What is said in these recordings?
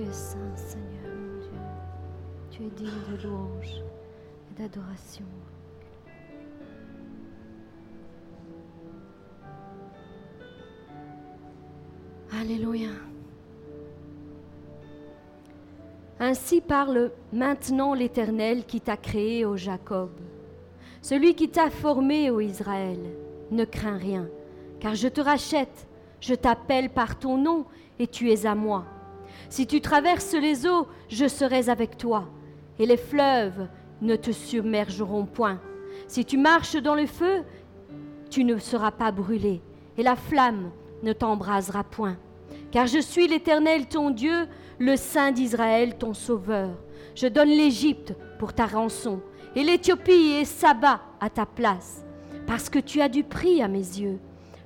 Tu es saint, Seigneur, mon Dieu. Tu es digne de louange et d'adoration. Alléluia. Ainsi parle maintenant l'Éternel qui t'a créé, ô Jacob. Celui qui t'a formé, ô Israël, ne crains rien, car je te rachète, je t'appelle par ton nom, et tu es à moi. Si tu traverses les eaux, je serai avec toi, et les fleuves ne te submergeront point. Si tu marches dans le feu, tu ne seras pas brûlé, et la flamme ne t'embrasera point. Car je suis l'Éternel ton Dieu, le Saint d'Israël ton Sauveur. Je donne l'Égypte pour ta rançon, et l'Éthiopie et Saba à ta place, parce que tu as du prix à mes yeux,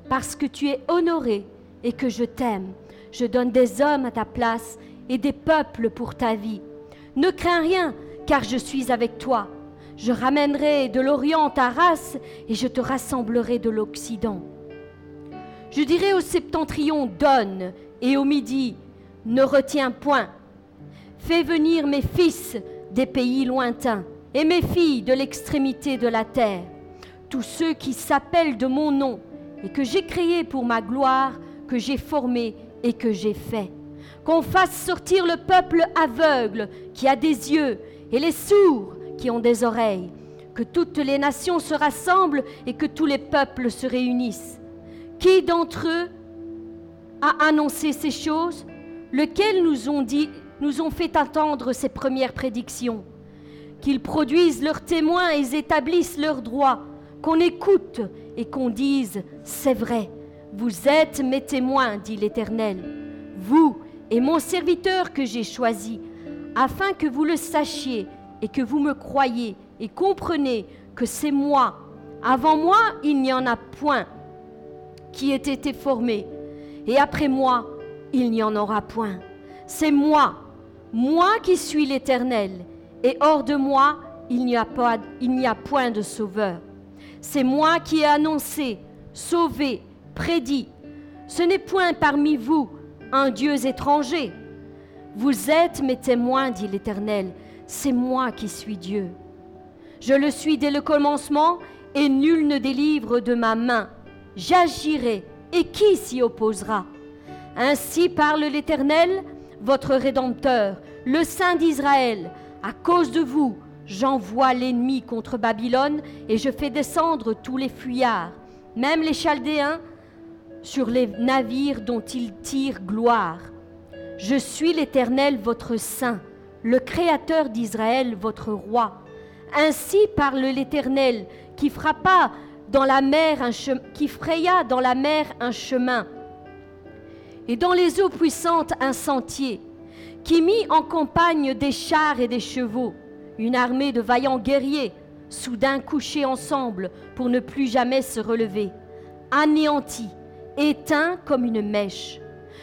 parce que tu es honoré et que je t'aime. Je donne des hommes à ta place et des peuples pour ta vie. Ne crains rien, car je suis avec toi. Je ramènerai de l'Orient ta race et je te rassemblerai de l'Occident. Je dirai au septentrion, donne, et au midi, ne retiens point. Fais venir mes fils des pays lointains et mes filles de l'extrémité de la terre, tous ceux qui s'appellent de mon nom et que j'ai créé pour ma gloire, que j'ai formé et que j'ai fait. Qu'on fasse sortir le peuple aveugle qui a des yeux et les sourds qui ont des oreilles, que toutes les nations se rassemblent et que tous les peuples se réunissent. Qui d'entre eux a annoncé ces choses? Lequel nous ont dit, nous ont fait attendre ces premières prédictions? Qu'ils produisent leurs témoins et établissent leurs droits, qu'on écoute et qu'on dise c'est vrai. Vous êtes mes témoins, dit l'Éternel, vous et mon serviteur que j'ai choisi, afin que vous le sachiez et que vous me croyez et comprenez que c'est moi. Avant moi, il n'y en a point qui ait été formé, et après moi, il n'y en aura point. C'est moi, moi qui suis l'Éternel, et hors de moi, il n'y a, il n'y a point de sauveur. C'est moi qui ai annoncé, sauvé, prédit. Ce n'est point parmi vous un Dieu étranger. Vous êtes mes témoins, dit l'Éternel, c'est moi qui suis Dieu. Je le suis dès le commencement, et nul ne délivre de ma main. J'agirai, et qui s'y opposera? Ainsi parle l'Éternel, votre Rédempteur, le Saint d'Israël. À cause de vous, j'envoie l'ennemi contre Babylone, et je fais descendre tous les fuyards, même les Chaldéens, sur les navires dont ils tirent gloire. Je suis l'Éternel, votre Saint, le Créateur d'Israël, votre Roi. Ainsi parle l'Éternel, qui frappa dans la mer un qui fraya dans la mer un chemin, et dans les eaux puissantes un sentier, qui mit en campagne des chars et des chevaux, une armée de vaillants guerriers, soudain couchés ensemble pour ne plus jamais se relever, anéantis, éteints comme une mèche.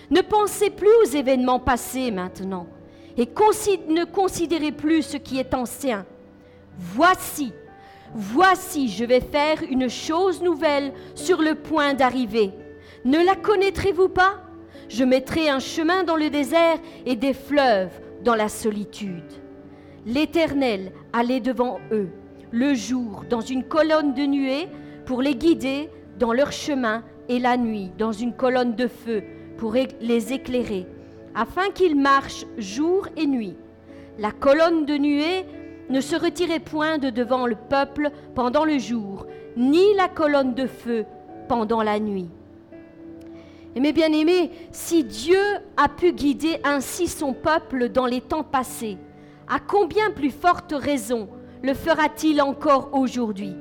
Ne pensez plus aux événements passés maintenant, et ne considérez plus ce qui est ancien. Voici, voici, je vais faire une chose nouvelle sur le point d'arriver. Ne la connaîtrez-vous pas? Je mettrai un chemin dans le désert et des fleuves dans la solitude. L'Éternel allait devant eux le jour dans une colonne de nuée pour les guider dans leur chemin et la nuit dans une colonne de feu pour les éclairer afin qu'ils marchent jour et nuit. La colonne de nuée ne se retirait point de devant le peuple pendant le jour, ni la colonne de feu pendant la nuit. Et mes bien-aimés, si Dieu a pu guider ainsi son peuple dans les temps passés, à combien plus forte raison le fera-t-il encore aujourd'hui?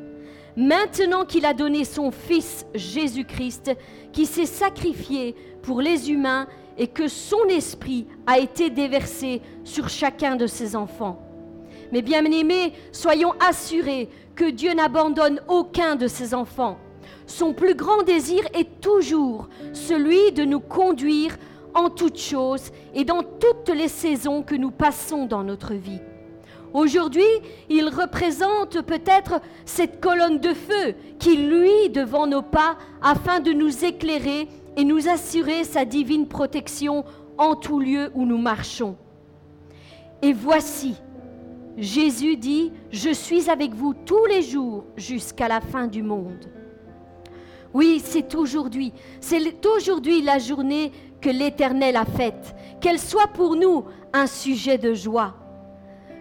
Maintenant qu'il a donné son Fils Jésus-Christ, qui s'est sacrifié pour les humains et que son esprit a été déversé sur chacun de ses enfants. Mais bien aimés, soyons assurés que Dieu n'abandonne aucun de ses enfants. Son plus grand désir est toujours celui de nous conduire en toutes choses et dans toutes les saisons que nous passons dans notre vie. Aujourd'hui, il représente peut-être cette colonne de feu qui luit devant nos pas afin de nous éclairer et nous assurer sa divine protection en tout lieu où nous marchons. Et voici, Jésus dit, je suis avec vous tous les jours jusqu'à la fin du monde. Oui, c'est aujourd'hui, c'est aujourd'hui la journée que l'Éternel a faite, qu'elle soit pour nous un sujet de joie.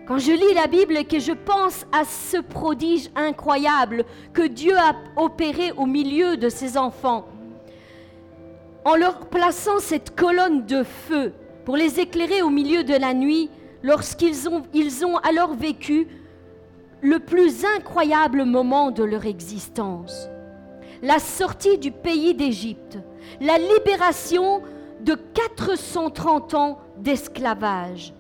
Quand je lis la Bible et que je pense à ce prodige incroyable que Dieu a opéré au milieu de ses enfants, en leur plaçant cette colonne de feu pour les éclairer au milieu de la nuit, lorsqu'ils ont, ont alors vécu le plus incroyable moment de leur existence. La sortie du pays d'Égypte, la libération de 430 ans d'esclavage.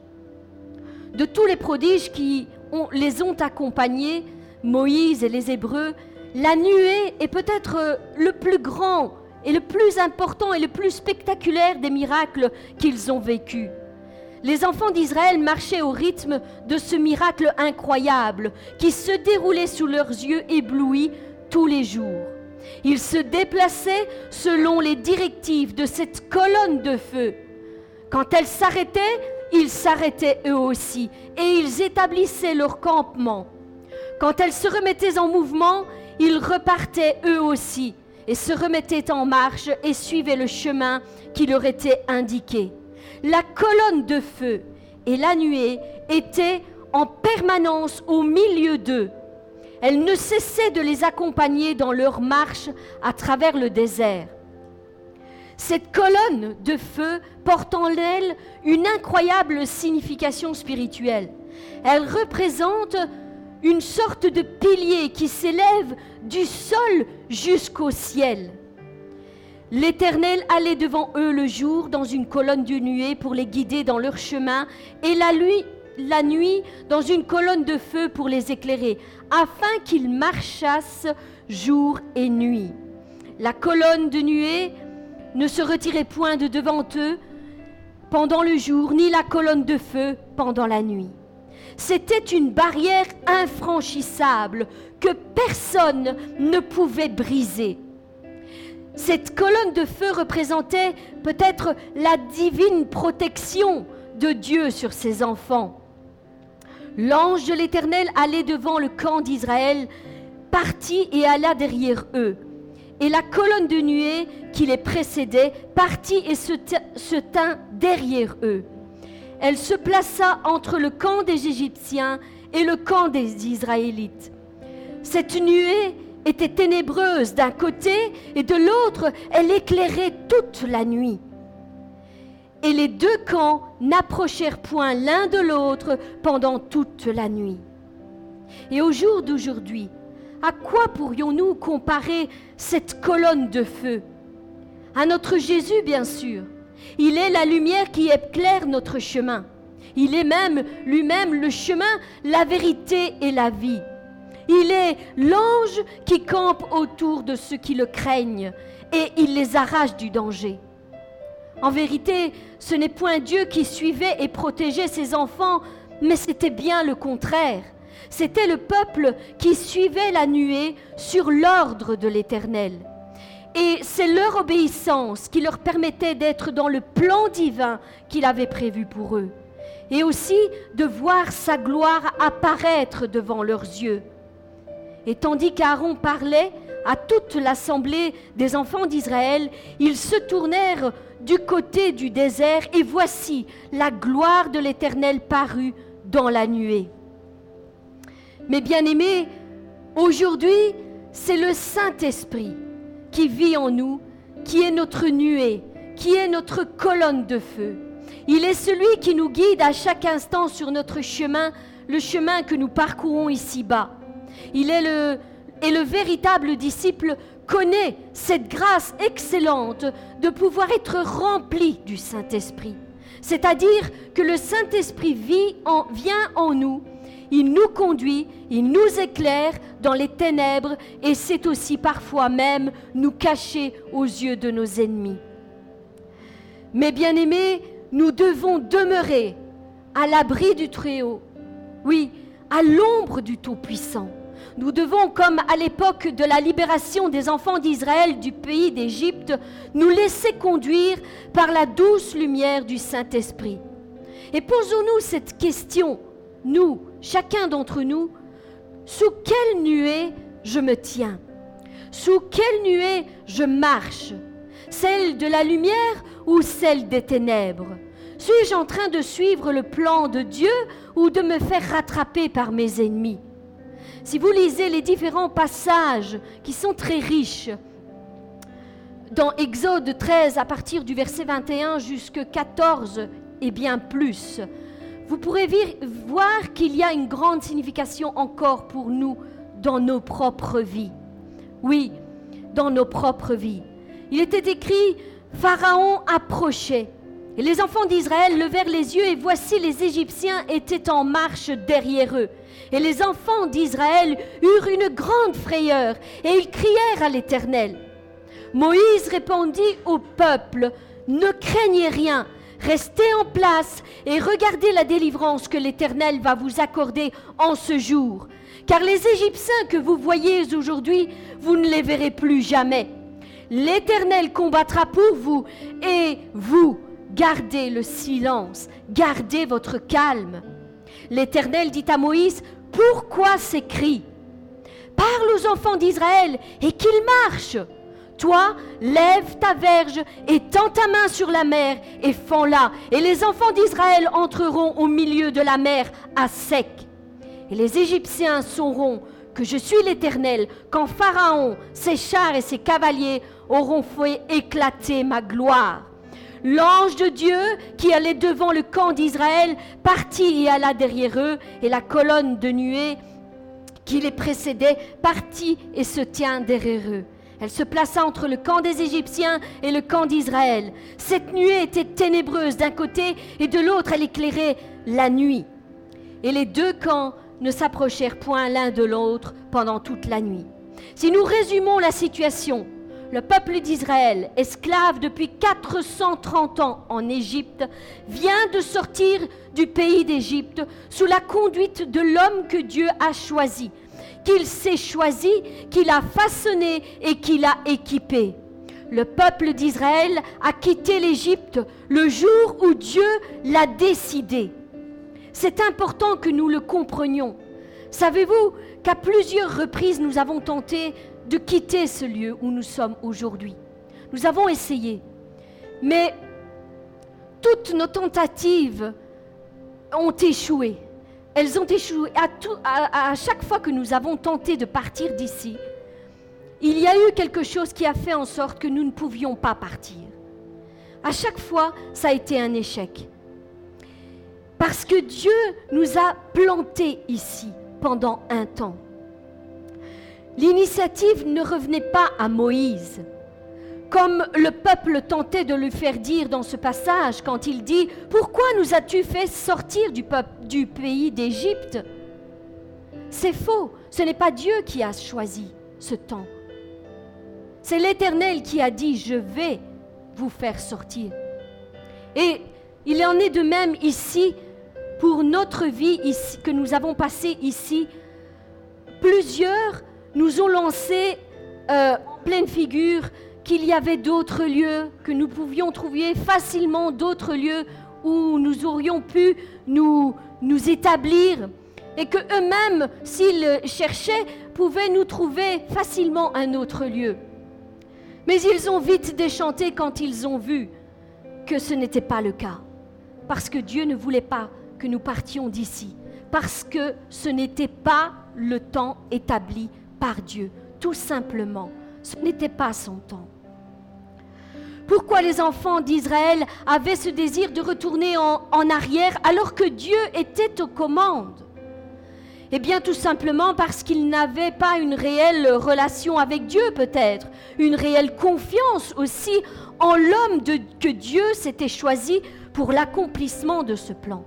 De tous les prodiges qui les ont accompagnés, Moïse et les Hébreux, la nuée est peut-être euh, le plus grand et le plus important et le plus spectaculaire des miracles qu'ils ont vécus. Les enfants d'Israël marchaient au rythme de ce miracle incroyable qui se déroulait sous leurs yeux éblouis tous les jours. Ils se déplaçaient selon les directives de cette colonne de feu. Quand elle s'arrêtait, ils s'arrêtaient eux aussi et ils établissaient leur campement. Quand elle se remettait en mouvement, ils repartaient eux aussi et se remettaient en marche et suivaient le chemin qui leur était indiqué. La colonne de feu et la nuée étaient en permanence au milieu d'eux. Elle ne cessait de les accompagner dans leur marche à travers le désert. Cette colonne de feu porte en elle une incroyable signification spirituelle. Elle représente une sorte de pilier qui s'élève du sol jusqu'au ciel. L'Éternel allait devant eux le jour dans une colonne de nuée pour les guider dans leur chemin, et la nuit, la nuit dans une colonne de feu pour les éclairer, afin qu'ils marchassent jour et nuit. La colonne de nuée ne se retirait point de devant eux pendant le jour, ni la colonne de feu pendant la nuit. C'était une barrière infranchissable que personne ne pouvait briser. Cette colonne de feu représentait peut-être la divine protection de Dieu sur ses enfants. L'ange de l'Éternel allait devant le camp d'Israël, partit et alla derrière eux. Et la colonne de nuée qui les précédait partit et se, ti- se tint derrière eux. Elle se plaça entre le camp des Égyptiens et le camp des Israélites. Cette nuée était ténébreuse d'un côté et de l'autre, elle éclairait toute la nuit. Et les deux camps n'approchèrent point l'un de l'autre pendant toute la nuit. Et au jour d'aujourd'hui, à quoi pourrions-nous comparer cette colonne de feu? À notre Jésus, bien sûr. Il est la lumière qui éclaire notre chemin. Il est même lui-même le chemin, la vérité et la vie. Il est l'ange qui campe autour de ceux qui le craignent et il les arrache du danger. En vérité, ce n'est point Dieu qui suivait et protégeait ses enfants, mais c'était bien le contraire. C'était le peuple qui suivait la nuée sur l'ordre de l'Éternel. Et c'est leur obéissance qui leur permettait d'être dans le plan divin qu'il avait prévu pour eux. Et aussi de voir sa gloire apparaître devant leurs yeux. Et tandis qu'Aaron parlait à toute l'assemblée des enfants d'Israël, ils se tournèrent du côté du désert et voici la gloire de l'Éternel parut dans la nuée. Mes bien-aimés, aujourd'hui, c'est le Saint-Esprit qui vit en nous, qui est notre nuée, qui est notre colonne de feu. Il est celui qui nous guide à chaque instant sur notre chemin, le chemin que nous parcourons ici-bas. Il est le, et le véritable disciple connaît cette grâce excellente de pouvoir être rempli du Saint-Esprit. C'est-à-dire que le Saint-Esprit vit en, vient en nous, il nous conduit, il nous éclaire dans les ténèbres et c'est aussi parfois même nous cacher aux yeux de nos ennemis. Mes bien-aimés, nous devons demeurer à l'abri du Très-Haut, oui, à l'ombre du Tout-Puissant. Nous devons, comme à l'époque de la libération des enfants d'Israël du pays d'Égypte, nous laisser conduire par la douce lumière du Saint-Esprit. Et posons-nous cette question, nous, chacun d'entre nous, sous quelle nuée je me tiens? Sous quelle nuée je marche? Celle de la lumière ou celle des ténèbres? Suis-je en train de suivre le plan de Dieu ou de me faire rattraper par mes ennemis? Si vous lisez les différents passages qui sont très riches, dans Exode 13 à partir du verset 21 jusqu'à 14 et bien plus, vous pourrez voir qu'il y a une grande signification encore pour nous dans nos propres vies. Oui, dans nos propres vies. Il était écrit, Pharaon approchait. Et les enfants d'Israël levèrent les yeux et voici les Égyptiens étaient en marche derrière eux. Et les enfants d'Israël eurent une grande frayeur et ils crièrent à l'Éternel. Moïse répondit au peuple, Ne craignez rien, restez en place et regardez la délivrance que l'Éternel va vous accorder en ce jour. Car les Égyptiens que vous voyez aujourd'hui, vous ne les verrez plus jamais. L'Éternel combattra pour vous et vous, gardez le silence, gardez votre calme. L'Éternel dit à Moïse, Pourquoi ces cris? Parle aux enfants d'Israël et qu'ils marchent. Toi, lève ta verge et tends ta main sur la mer et fends-la, et les enfants d'Israël entreront au milieu de la mer à sec. Et les Égyptiens sauront que je suis l'Éternel quand Pharaon, ses chars et ses cavaliers auront fait éclater ma gloire. L'ange de Dieu qui allait devant le camp d'Israël partit et alla derrière eux, et la colonne de nuée qui les précédait partit et se tient derrière eux. Elle se plaça entre le camp des Égyptiens et le camp d'Israël. Cette nuée était ténébreuse d'un côté et de l'autre elle éclairait la nuit. Et les deux camps ne s'approchèrent point l'un de l'autre pendant toute la nuit. Si nous résumons la situation, le peuple d'Israël, esclave depuis 430 ans en Égypte, vient de sortir du pays d'Égypte sous la conduite de l'homme que Dieu a choisi, qu'il s'est choisi, qu'il a façonné et qu'il a équipé. Le peuple d'Israël a quitté l'Égypte le jour où Dieu l'a décidé. C'est important que nous le comprenions. Savez-vous qu'à plusieurs reprises nous avons tenté de quitter ce lieu où nous sommes aujourd'hui? Nous avons essayé. Mais toutes nos tentatives ont échoué. Elles ont échoué. À, chaque fois que nous avons tenté de partir d'ici, il y a eu quelque chose qui a fait en sorte que nous ne pouvions pas partir. À chaque fois, ça a été un échec. Parce que Dieu nous a plantés ici pendant un temps. L'initiative ne revenait pas à Moïse, comme le peuple tentait de le faire dire dans ce passage quand il dit Pourquoi nous as-tu fait sortir du pays d'Égypte? C'est faux, ce n'est pas Dieu qui a choisi ce temps. C'est l'Éternel qui a dit Je vais vous faire sortir. Et il en est de même ici pour notre vie ici, que nous avons passée ici. Plusieurs nous ont lancé euh, en pleine figure qu'il y avait d'autres lieux, que nous pouvions trouver facilement d'autres lieux où nous aurions pu nous, établir et que eux-mêmes, s'ils cherchaient, pouvaient nous trouver facilement un autre lieu. Mais ils ont vite déchanté quand ils ont vu que ce n'était pas le cas, parce que Dieu ne voulait pas que nous partions d'ici, parce que ce n'était pas le temps établi par Dieu, tout simplement. Ce n'était pas son temps. Pourquoi les enfants d'Israël avaient ce désir de retourner en, arrière alors que Dieu était aux commandes? Eh bien tout simplement parce qu'ils n'avaient pas une réelle relation avec Dieu peut-être, une réelle confiance aussi en l'homme que Dieu s'était choisi pour l'accomplissement de ce plan.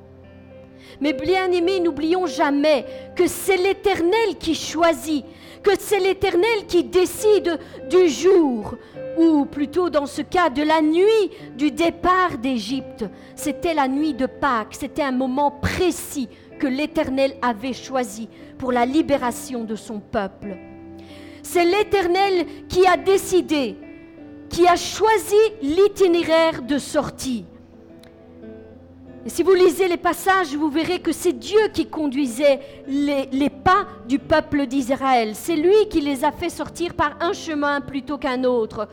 Mais bien aimés, n'oublions jamais que c'est l'Éternel qui choisit, que c'est l'Éternel qui décide du jour, ou plutôt dans ce cas de la nuit du départ d'Égypte. C'était la nuit de Pâques, c'était un moment précis que l'Éternel avait choisi pour la libération de son peuple. C'est l'Éternel qui a décidé, qui a choisi l'itinéraire de sortie. Si vous lisez les passages, vous verrez que c'est Dieu qui conduisait les, pas du peuple d'Israël. C'est lui qui les a fait sortir par un chemin plutôt qu'un autre,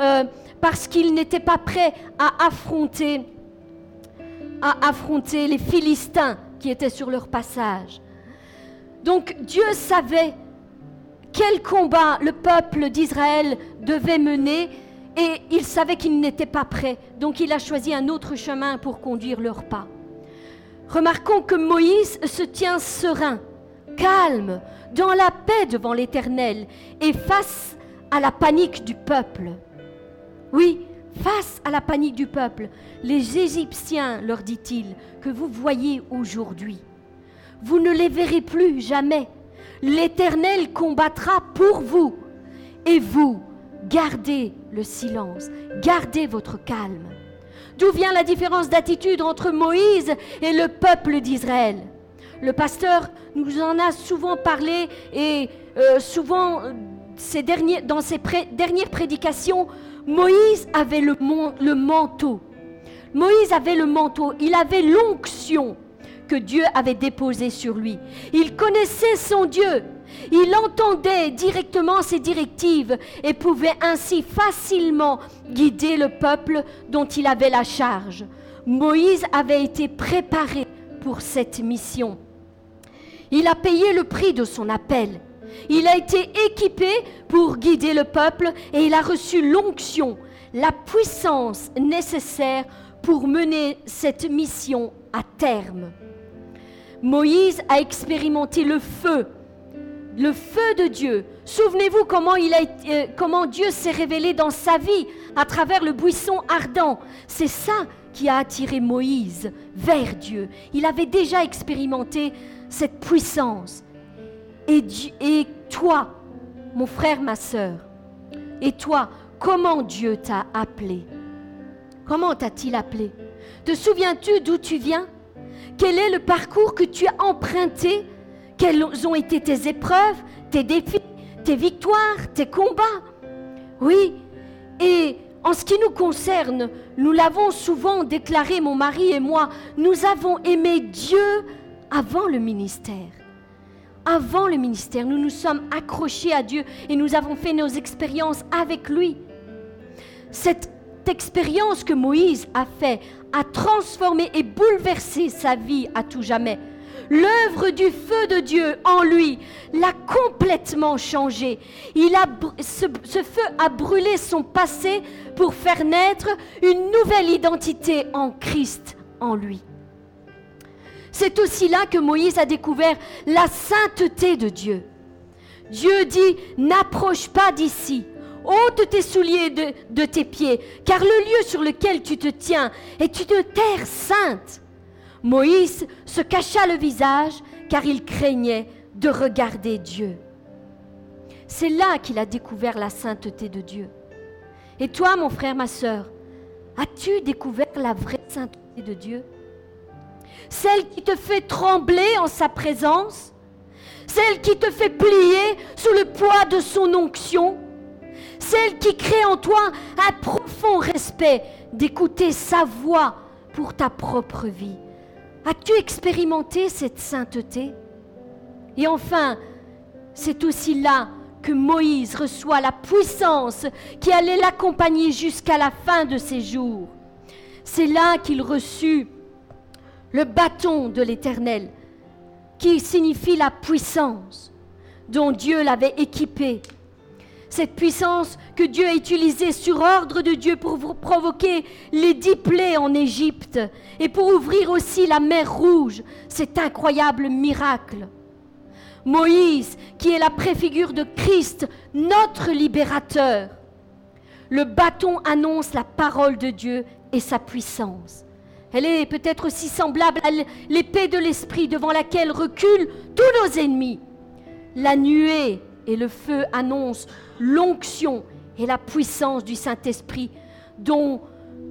euh, parce qu'ils n'étaient pas prêts à affronter les Philistins qui étaient sur leur passage. Donc Dieu savait quel combat le peuple d'Israël devait mener et il savait qu'ils n'étaient pas prêts. Donc il a choisi un autre chemin pour conduire leurs pas. Remarquons que Moïse se tient serein, calme, dans la paix devant l'Éternel et face à la panique du peuple. Oui, face à la panique du peuple, les Égyptiens, leur dit-il, que vous voyez aujourd'hui, vous ne les verrez plus jamais. L'Éternel combattra pour vous et vous, gardez le silence, gardez votre calme. D'où vient la différence d'attitude entre Moïse et le peuple d'Israël? Le pasteur nous en a souvent parlé et euh, souvent derniers, dans ses dernières prédications, Moïse avait le, le manteau. Moïse avait le manteau, il avait l'onction que Dieu avait déposée sur lui. Il connaissait son Dieu, il entendait directement ses directives et pouvait ainsi facilement guider le peuple dont il avait la charge. Moïse avait été préparé pour cette mission. Il a payé le prix de son appel. Il a été équipé pour guider le peuple et il a reçu l'onction, la puissance nécessaire pour mener cette mission à terme. Moïse a expérimenté le feu le feu de Dieu. Souvenez-vous euh, comment Dieu s'est révélé dans sa vie à travers le buisson ardent. C'est ça qui a attiré Moïse vers Dieu. Il avait déjà expérimenté cette puissance. Et, et toi, mon frère, ma sœur, et toi, comment Dieu t'a appelé? Comment t'a-t-il appelé? Te souviens-tu d'où tu viens? Quel est le parcours que tu as emprunté quelles ont été tes épreuves, tes défis, tes victoires, tes combats? Oui, et en ce qui nous concerne, nous l'avons souvent déclaré, mon mari et moi, nous avons aimé Dieu avant le ministère. Avant le ministère, nous nous sommes accrochés à Dieu et nous avons fait nos expériences avec lui. Cette expérience que Moïse a fait a transformé et bouleversé sa vie à tout jamais. L'œuvre du feu de Dieu en lui l'a complètement changé. Ce, feu a brûlé son passé pour faire naître une nouvelle identité en Christ en lui. C'est aussi là que Moïse a découvert la sainteté de Dieu. Dieu dit, n'approche pas d'ici, ôte tes souliers de, tes pieds, car le lieu sur lequel tu te tiens est une terre sainte. Moïse se cacha le visage car il craignait de regarder Dieu. C'est là qu'il a découvert la sainteté de Dieu. Et toi, mon frère, ma sœur, as-tu découvert la vraie sainteté de Dieu? Celle qui te fait trembler en sa présence? Celle qui te fait plier sous le poids de son onction? Celle qui crée en toi un profond respect d'écouter sa voix pour ta propre vie? As-tu expérimenté cette sainteté? Et enfin, c'est aussi là que Moïse reçoit la puissance qui allait l'accompagner jusqu'à la fin de ses jours. C'est là qu'il reçut le bâton de l'Éternel, qui signifie la puissance dont Dieu l'avait équipé cette puissance que Dieu a utilisée sur ordre de Dieu pour provoquer les dix plaies en Égypte et pour ouvrir aussi la mer rouge, cet incroyable miracle. Moïse, qui est la préfigure de Christ, notre libérateur. Le bâton annonce la parole de Dieu et sa puissance. Elle est peut-être aussi semblable à l'épée de l'esprit devant laquelle reculent tous nos ennemis. La nuée et le feu annoncent l'onction et la puissance du Saint-Esprit dont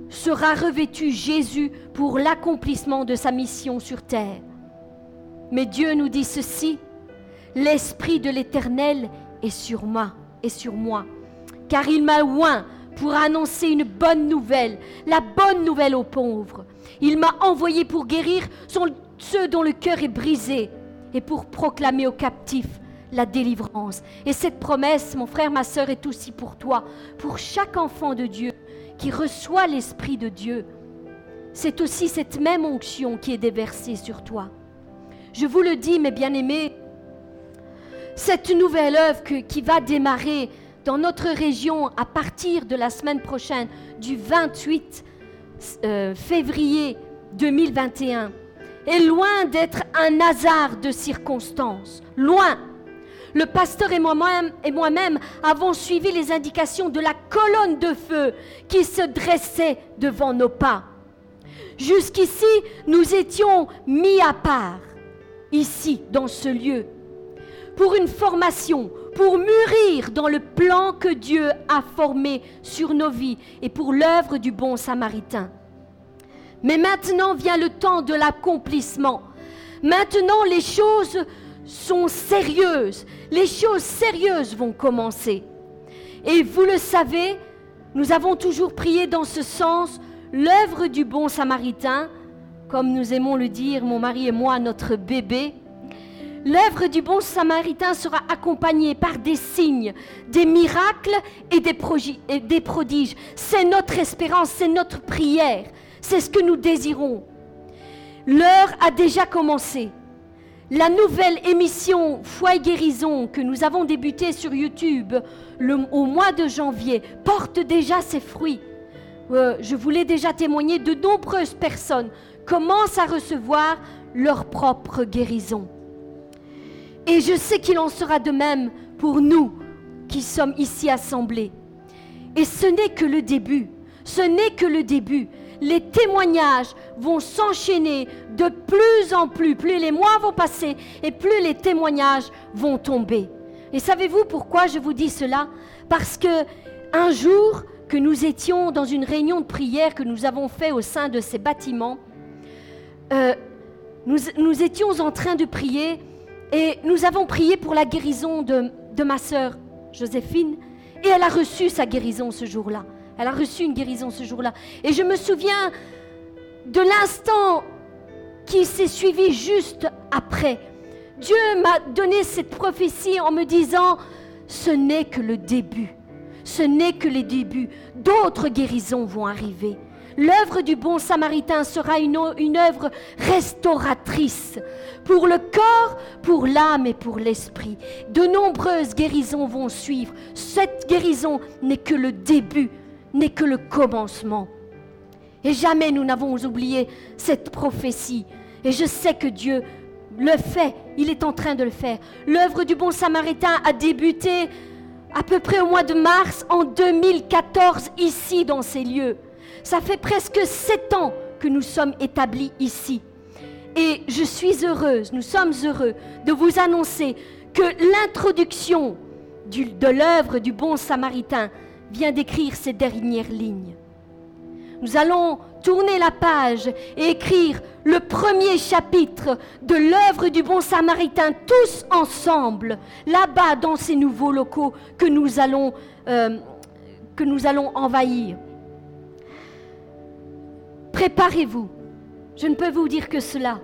sera revêtu Jésus pour l'accomplissement de sa mission sur terre. Mais Dieu nous dit ceci, l'Esprit de l'Éternel est sur moi, et sur moi, car il m'a oint pour annoncer une bonne nouvelle, la bonne nouvelle aux pauvres. Il m'a envoyé pour guérir ceux dont le cœur est brisé et pour proclamer aux captifs la délivrance. Et cette promesse, mon frère, ma sœur, est aussi pour toi, pour chaque enfant de Dieu qui reçoit l'Esprit de Dieu. C'est aussi cette même onction qui est déversée sur toi. Je vous le dis, mes bien-aimés, cette nouvelle œuvre qui va démarrer dans notre région à partir de la semaine prochaine, du 28 euh, février 2021, est loin d'être un hasard de circonstances. Loin. Le pasteur et moi-même avons suivi les indications de la colonne de feu qui se dressait devant nos pas. Jusqu'ici, nous étions mis à part, ici, dans ce lieu, pour une formation, pour mûrir dans le plan que Dieu a formé sur nos vies et pour l'œuvre du bon samaritain. Mais maintenant vient le temps de l'accomplissement. Maintenant, les choses sont sérieuses. Les choses sérieuses vont commencer. Et vous le savez, nous avons toujours prié dans ce sens l'œuvre du bon samaritain, comme nous aimons le dire, mon mari et moi, notre bébé. L'œuvre du bon samaritain sera accompagnée par des signes, des miracles et des, et des prodiges. C'est notre espérance, c'est notre prière, c'est ce que nous désirons. L'heure a déjà commencé. La nouvelle émission Foi et guérison que nous avons débutée sur YouTube au mois de janvier porte déjà ses fruits. Euh, je voulais déjà témoigner, de nombreuses personnes commencent à recevoir leur propre guérison. Et je sais qu'il en sera de même pour nous qui sommes ici assemblés. Et ce n'est que le début. Ce n'est que le début. Les témoignages vont s'enchaîner de plus en plus. Plus les mois vont passer et plus les témoignages vont tomber. Et savez-vous pourquoi je vous dis cela? Parce que un jour que nous étions dans une réunion de prière que nous avons fait au sein de ces bâtiments, euh, nous, étions en train de prier et nous avons prié pour la guérison de, de ma sœur Joséphine et elle a reçu sa guérison ce jour-là. Elle a reçu une guérison ce jour-là. Et je me souviens de l'instant qui s'est suivi juste après. Dieu m'a donné cette prophétie en me disant, ce n'est que le début. Ce n'est que les débuts. D'autres guérisons vont arriver. L'œuvre du bon samaritain sera une, œuvre restauratrice pour le corps, pour l'âme et pour l'esprit. De nombreuses guérisons vont suivre. Cette guérison n'est que le début n'est que le commencement. Et jamais nous n'avons oublié cette prophétie. Et je sais que Dieu le fait, il est en train de le faire. L'œuvre du bon samaritain a débuté à peu près au mois de mars en 2014 ici dans ces lieux. Ça fait presque sept ans que nous sommes établis ici. Et je suis heureuse, nous sommes heureux de vous annoncer que l'introduction de l'œuvre du bon samaritain vient d'écrire ces dernières lignes. Nous allons tourner la page et écrire le premier chapitre de l'œuvre du bon samaritain tous ensemble, là-bas dans ces nouveaux locaux que nous allons, euh, que nous allons envahir. Préparez-vous. Je ne peux vous dire que cela.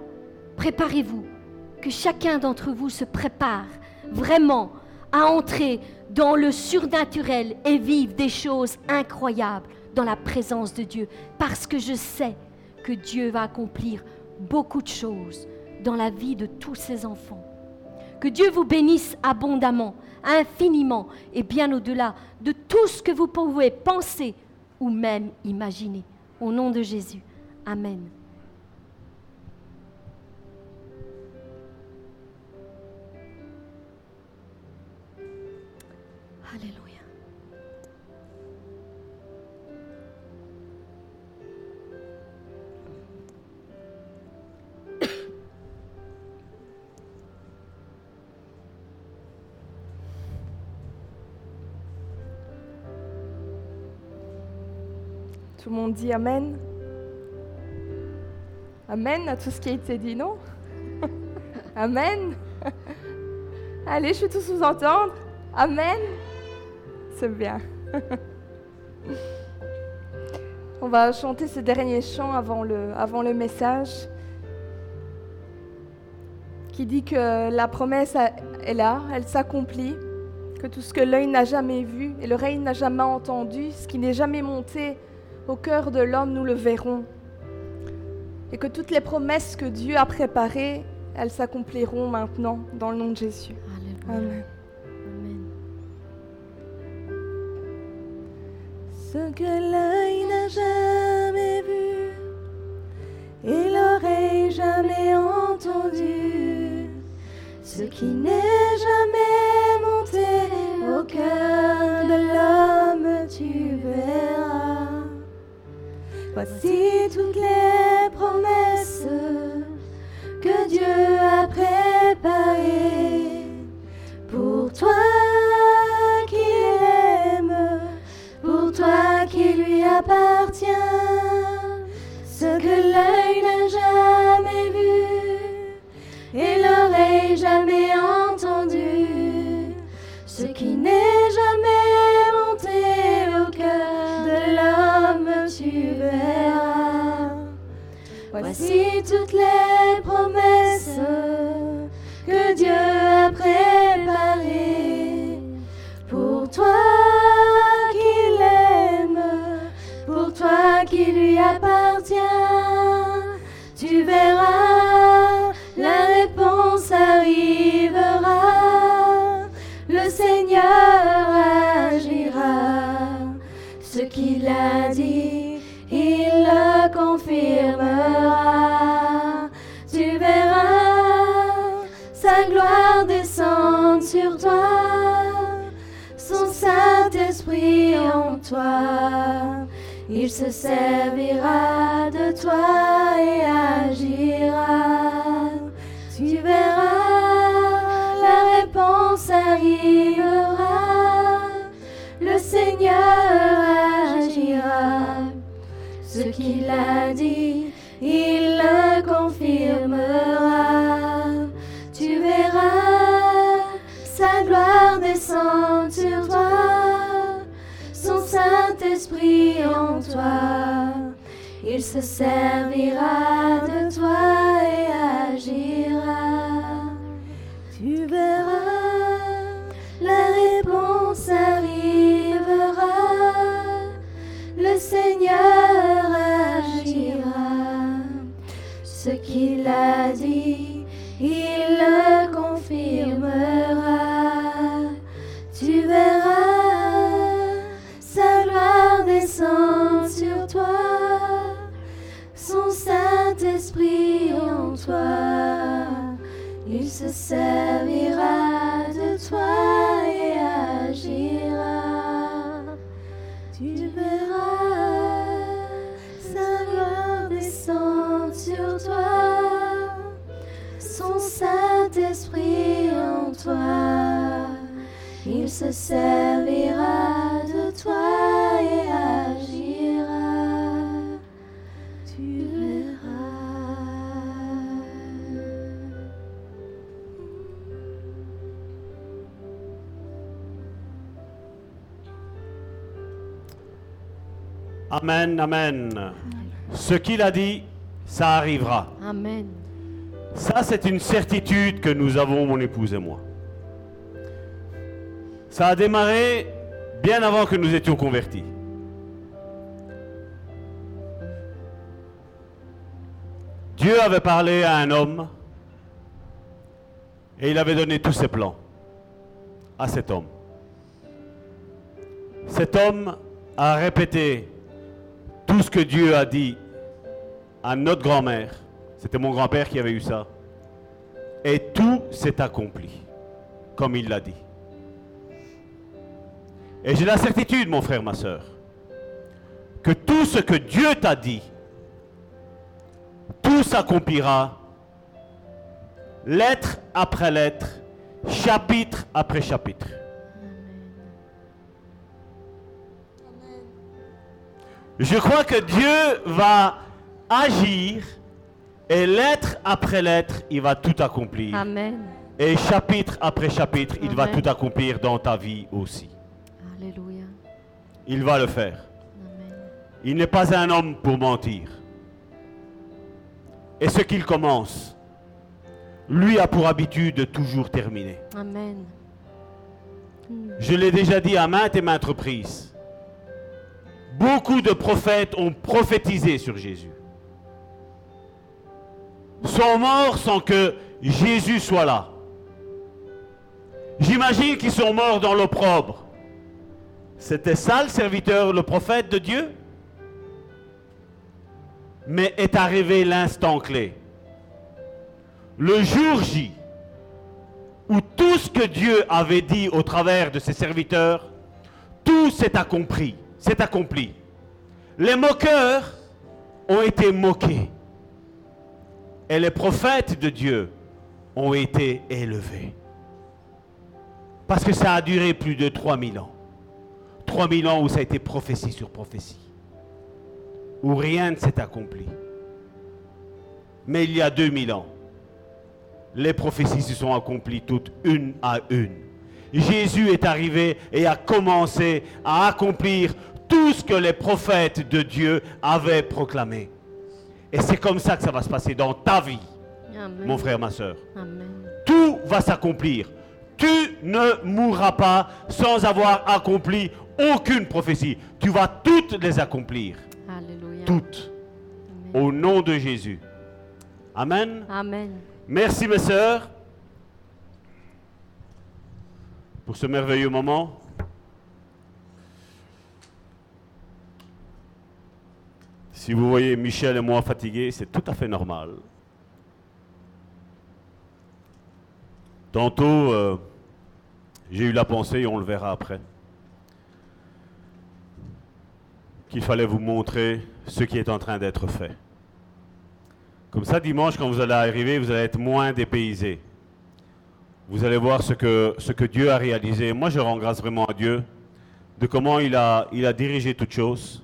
Préparez-vous. Que chacun d'entre vous se prépare vraiment à entrer dans le surnaturel et vivre des choses incroyables dans la présence de Dieu. Parce que je sais que Dieu va accomplir beaucoup de choses dans la vie de tous ses enfants. Que Dieu vous bénisse abondamment, infiniment et bien au-delà de tout ce que vous pouvez penser ou même imaginer. Au nom de Jésus. Amen. Tout dit Amen. Amen à tout ce qui a été dit, non? Amen. Allez, je vais tous vous entendre. Amen. C'est bien. On va chanter ce dernier chant avant le, avant le message qui dit que la promesse est là, elle s'accomplit, que tout ce que l'œil n'a jamais vu et l'oreille n'a jamais entendu, ce qui n'est jamais monté au cœur de l'homme, nous le verrons. Et que toutes les promesses que Dieu a préparées, elles s'accompliront maintenant dans le nom de Jésus. Amen. Ce que l'œil n'a jamais vu et l'oreille jamais entendu, ce qui n'est jamais monté au cœur de l'homme, tu verras. Voici toutes les promesses que Dieu a préparées Voici toutes les promesses que Dieu a préparées pour toi qui l'aime, pour toi qui lui appartient. Tu verras, la réponse arrivera. Le Seigneur agira. Ce qu'il a dit, Il se servira de toi et agira. Tu verras, la réponse arrivera. Le Seigneur agira. Ce qu'il a dit, il le confirmera. Tu verras sa gloire descendre Saint-Esprit en toi. Il se servira de se servira de toi et agira. Tu verras. Amen, amen. Ce qu'il a dit, ça arrivera. Amen. Ça, c'est une certitude que nous avons, mon épouse et moi. Ça a démarré bien avant que nous étions convertis. Dieu avait parlé à un homme et il avait donné tous ses plans à cet homme. Cet homme a répété tout ce que Dieu a dit à notre grand-mère. C'était mon grand-père qui avait eu ça. Et tout s'est accompli, comme il l'a dit. Et j'ai la certitude, mon frère, ma soeur, que tout ce que Dieu t'a dit, tout s'accomplira, lettre après lettre, chapitre après chapitre. Je crois que Dieu va agir et lettre après lettre, il va tout accomplir. Amen. Et chapitre après chapitre, il va tout accomplir dans ta vie aussi. Il va le faire. Amen. Il n'est pas un homme pour mentir. Et ce qu'il commence, lui a pour habitude de toujours terminer. Amen. Je l'ai déjà dit à maintes et maintes reprises. Beaucoup de prophètes ont prophétisé sur Jésus. Sont morts sans que Jésus soit là. J'imagine qu'ils sont morts dans l'opprobre. C'était ça le serviteur, le prophète de Dieu? Mais est arrivé l'instant clé. Le jour J, où tout ce que Dieu avait dit au travers de ses serviteurs, tout s'est accompli. accompli. Les moqueurs ont été moqués. Et les prophètes de Dieu ont été élevés. Parce que ça a duré plus de 3000 ans. 3000 ans où ça a été prophétie sur prophétie. Où rien ne s'est accompli. Mais il y a 2000 ans, les prophéties se sont accomplies toutes une à une. Jésus est arrivé et a commencé à accomplir tout ce que les prophètes de Dieu avaient proclamé. Et c'est comme ça que ça va se passer dans ta vie, Amen. mon frère, ma soeur. Amen. Tout va s'accomplir. Tu ne mourras pas sans avoir accompli aucune prophétie. Tu vas toutes les accomplir. Alléluia. Toutes. Amen. Au nom de Jésus. Amen. Amen. Merci mes sœurs pour ce merveilleux moment. Si vous voyez Michel et moi fatigués, c'est tout à fait normal. Tantôt, euh, j'ai eu la pensée, et on le verra après, qu'il fallait vous montrer ce qui est en train d'être fait. Comme ça, dimanche, quand vous allez arriver, vous allez être moins dépaysé. Vous allez voir ce que, ce que Dieu a réalisé. Moi, je rends grâce vraiment à Dieu de comment il a, il a dirigé toutes choses.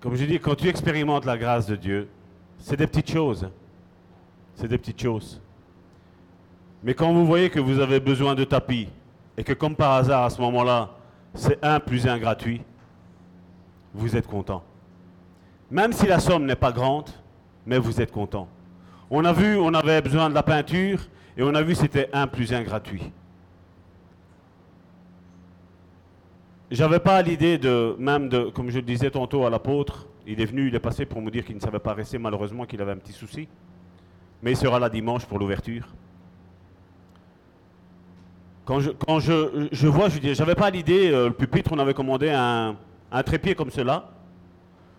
Comme je dis, quand tu expérimentes la grâce de Dieu, c'est des petites choses. C'est des petites choses. Mais quand vous voyez que vous avez besoin de tapis, et que comme par hasard, à ce moment-là, c'est un plus un gratuit, vous êtes content. Même si la somme n'est pas grande, mais vous êtes content. On a vu, on avait besoin de la peinture, et on a vu c'était un plus un gratuit. J'avais pas l'idée de, même de, comme je le disais tantôt à l'apôtre, il est venu, il est passé pour me dire qu'il ne savait pas rester, malheureusement qu'il avait un petit souci. Mais il sera là dimanche pour l'ouverture. Quand je, quand je, je vois, je dis, j'avais pas l'idée, euh, le pupitre, on avait commandé un, trépied comme cela.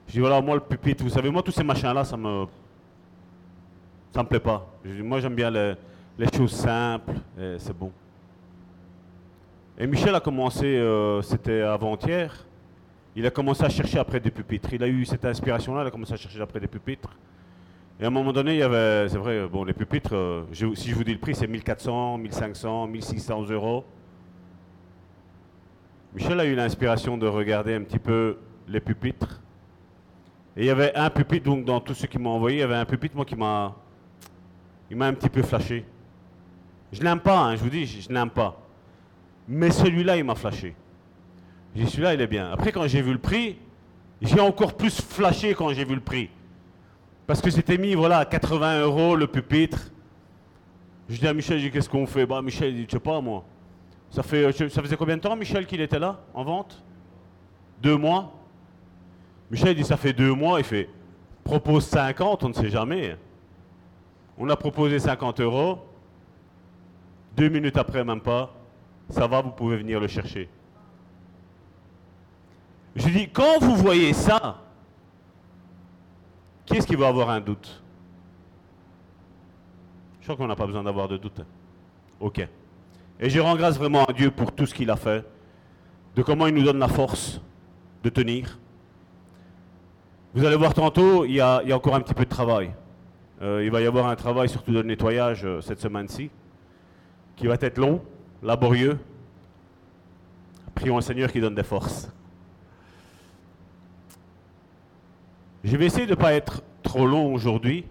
Je dis, voilà, moi, le pupitre, vous savez, moi, tous ces machins-là, ça me. Ça me plaît pas. Je dis, moi, j'aime bien les, les choses simples, et c'est bon. Et Michel a commencé, euh, c'était avant-hier, il a commencé à chercher après des pupitres. Il a eu cette inspiration-là, il a commencé à chercher après des pupitres. Et à un moment donné, il y avait, c'est vrai, bon, les pupitres, euh, si je vous dis le prix, c'est 1400, 1500, 1600 euros. Michel a eu l'inspiration de regarder un petit peu les pupitres. Et il y avait un pupitre, donc dans tout ce qu'il m'a envoyé, il y avait un pupitre, moi, qui m'a. Il m'a un petit peu flashé. Je l'aime pas, hein, je vous dis, je, je l'aime pas. Mais celui-là, il m'a flashé. J'ai celui-là, il est bien. Après, quand j'ai vu le prix, j'ai encore plus flashé quand j'ai vu le prix. Parce que c'était mis, voilà, à 80 euros le pupitre. Je dis à Michel, je dis, qu'est-ce qu'on fait? Bah, Michel, il dit, je sais pas, moi. Ça, fait, ça faisait combien de temps, Michel, qu'il était là, en vente? Deux mois Michel il dit, ça fait deux mois. Il fait, propose 50, on ne sait jamais. On a proposé 50 euros. Deux minutes après, même pas. Ça va, vous pouvez venir le chercher. Je dis, quand vous voyez ça, qui est-ce qui va avoir un doute? Je crois qu'on n'a pas besoin d'avoir de doute. Ok. Et je rends grâce vraiment à Dieu pour tout ce qu'il a fait, de comment il nous donne la force de tenir. Vous allez voir tantôt, il y a, encore un petit peu de travail. Euh, il va y avoir un travail surtout de nettoyage euh, cette semaine-ci, qui va être long, laborieux. Prions le Seigneur qui donne des forces. Je vais essayer de ne pas être trop long aujourd'hui,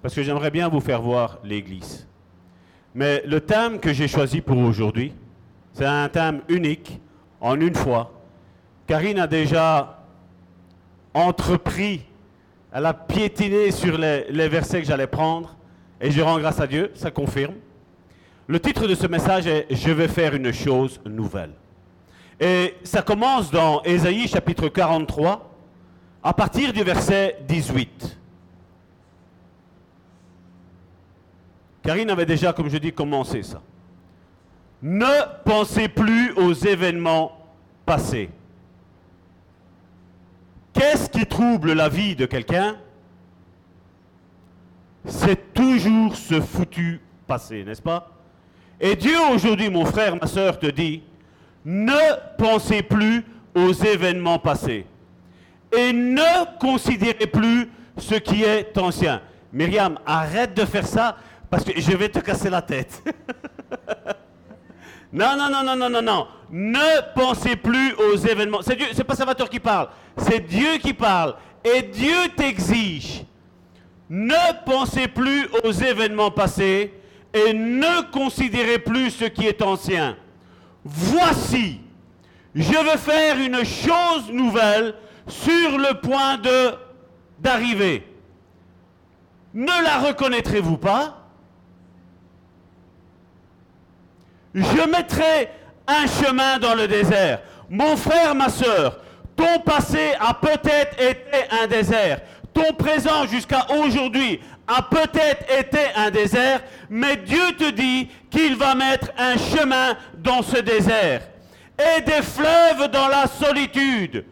parce que j'aimerais bien vous faire voir l'église. Mais le thème que j'ai choisi pour aujourd'hui, c'est un thème unique, en une fois. Karine a déjà entrepris, elle a piétiné sur les, versets que j'allais prendre, et je rends grâce à Dieu, ça confirme. Le titre de ce message est Je vais faire une chose nouvelle. Et ça commence dans Ésaïe chapitre 43, à partir du verset 18. Karine avait déjà, comme je dis, commencé ça. Ne pensez plus aux événements passés. qu'est-ce qui trouble la vie de quelqu'un? C'est toujours ce foutu passé, n'est-ce pas? Et Dieu aujourd'hui, mon frère, ma soeur, te dit, ne pensez plus aux événements passés et ne considérez plus ce qui est ancien. Myriam, arrête de faire ça parce que je vais te casser la tête. non, non, non, non, non, non, non. Ne pensez plus aux événements. C'est Dieu, c'est pas Salvatore qui parle. C'est Dieu qui parle. Et Dieu t'exige. Ne pensez plus aux événements passés et ne considérez plus ce qui est ancien. Voici, je veux faire une chose nouvelle sur le point d'arriver. Ne la reconnaîtrez-vous pas? Je mettrai un chemin dans le désert. Mon frère, ma soeur, ton passé a peut-être été un désert. Ton présent jusqu'à aujourd'hui a peut-être été un désert, mais Dieu te dit qu'il va mettre un chemin dans ce désert et des fleuves dans la solitude.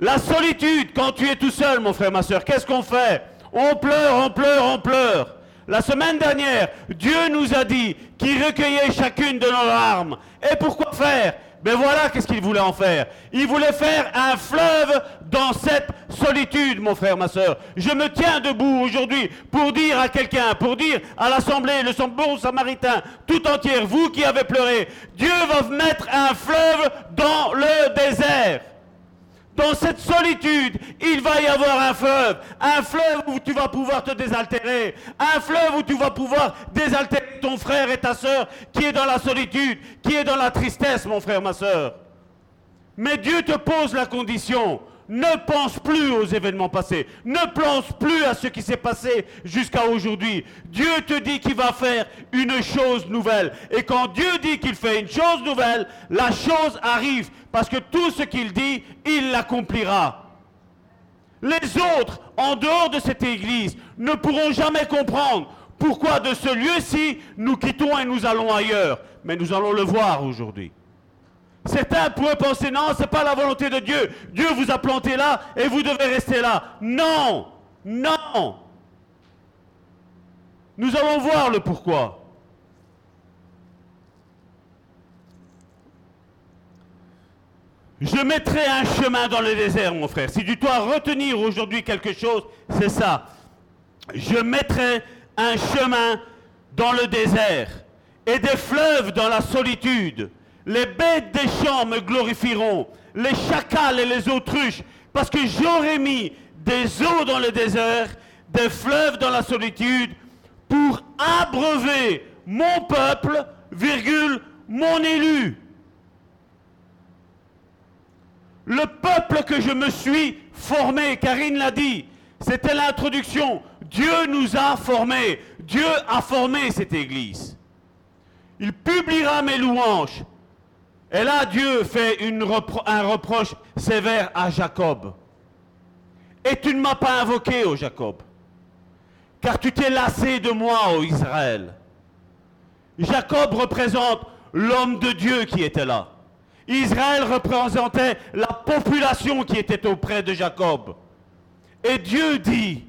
La solitude, quand tu es tout seul, mon frère, ma soeur, qu'est-ce qu'on fait? On pleure, on pleure, on pleure. La semaine dernière, Dieu nous a dit qu'il recueillait chacune de nos larmes. Et pourquoi faire? Ben voilà qu'est-ce qu'il voulait en faire. Il voulait faire un fleuve dans cette solitude, mon frère, ma soeur. Je me tiens debout aujourd'hui pour dire à quelqu'un, pour dire à l'Assemblée, le bon samaritain, tout entière, vous qui avez pleuré, Dieu va mettre un fleuve dans le désert. Dans cette solitude, il va y avoir un fleuve. Un fleuve où tu vas pouvoir te désaltérer. Un fleuve où tu vas pouvoir désaltérer ton frère et ta soeur qui est dans la solitude, qui est dans la tristesse, mon frère, ma soeur. Mais Dieu te pose la condition. Ne pense plus aux événements passés. Ne pense plus à ce qui s'est passé jusqu'à aujourd'hui. Dieu te dit qu'il va faire une chose nouvelle. Et quand Dieu dit qu'il fait une chose nouvelle, la chose arrive. Parce que tout ce qu'il dit, il l'accomplira. Les autres, en dehors de cette église, ne pourront jamais comprendre pourquoi de ce lieu-ci, nous quittons et nous allons ailleurs. Mais nous allons le voir aujourd'hui. Certains pourraient penser, non, ce n'est pas la volonté de Dieu. Dieu vous a planté là et vous devez rester là. Non, non. Nous allons voir le pourquoi. Je mettrai un chemin dans le désert, mon frère. Si tu dois retenir aujourd'hui quelque chose, c'est ça. Je mettrai un chemin dans le désert et des fleuves dans la solitude. Les bêtes des champs me glorifieront, les chacals et les autruches, parce que j'aurai mis des eaux dans le désert, des fleuves dans la solitude, pour abreuver mon peuple, virgule, mon élu. Le peuple que je me suis formé, Karine l'a dit, c'était l'introduction. Dieu nous a formés. Dieu a formé cette église. Il publiera mes louanges. Et là, Dieu fait un reproche sévère à Jacob. Et tu ne m'as pas invoqué, ô Jacob, car tu t'es lassé de moi, ô Israël. Jacob représente l'homme de Dieu qui était là. Israël représentait la population qui était auprès de Jacob. Et Dieu dit,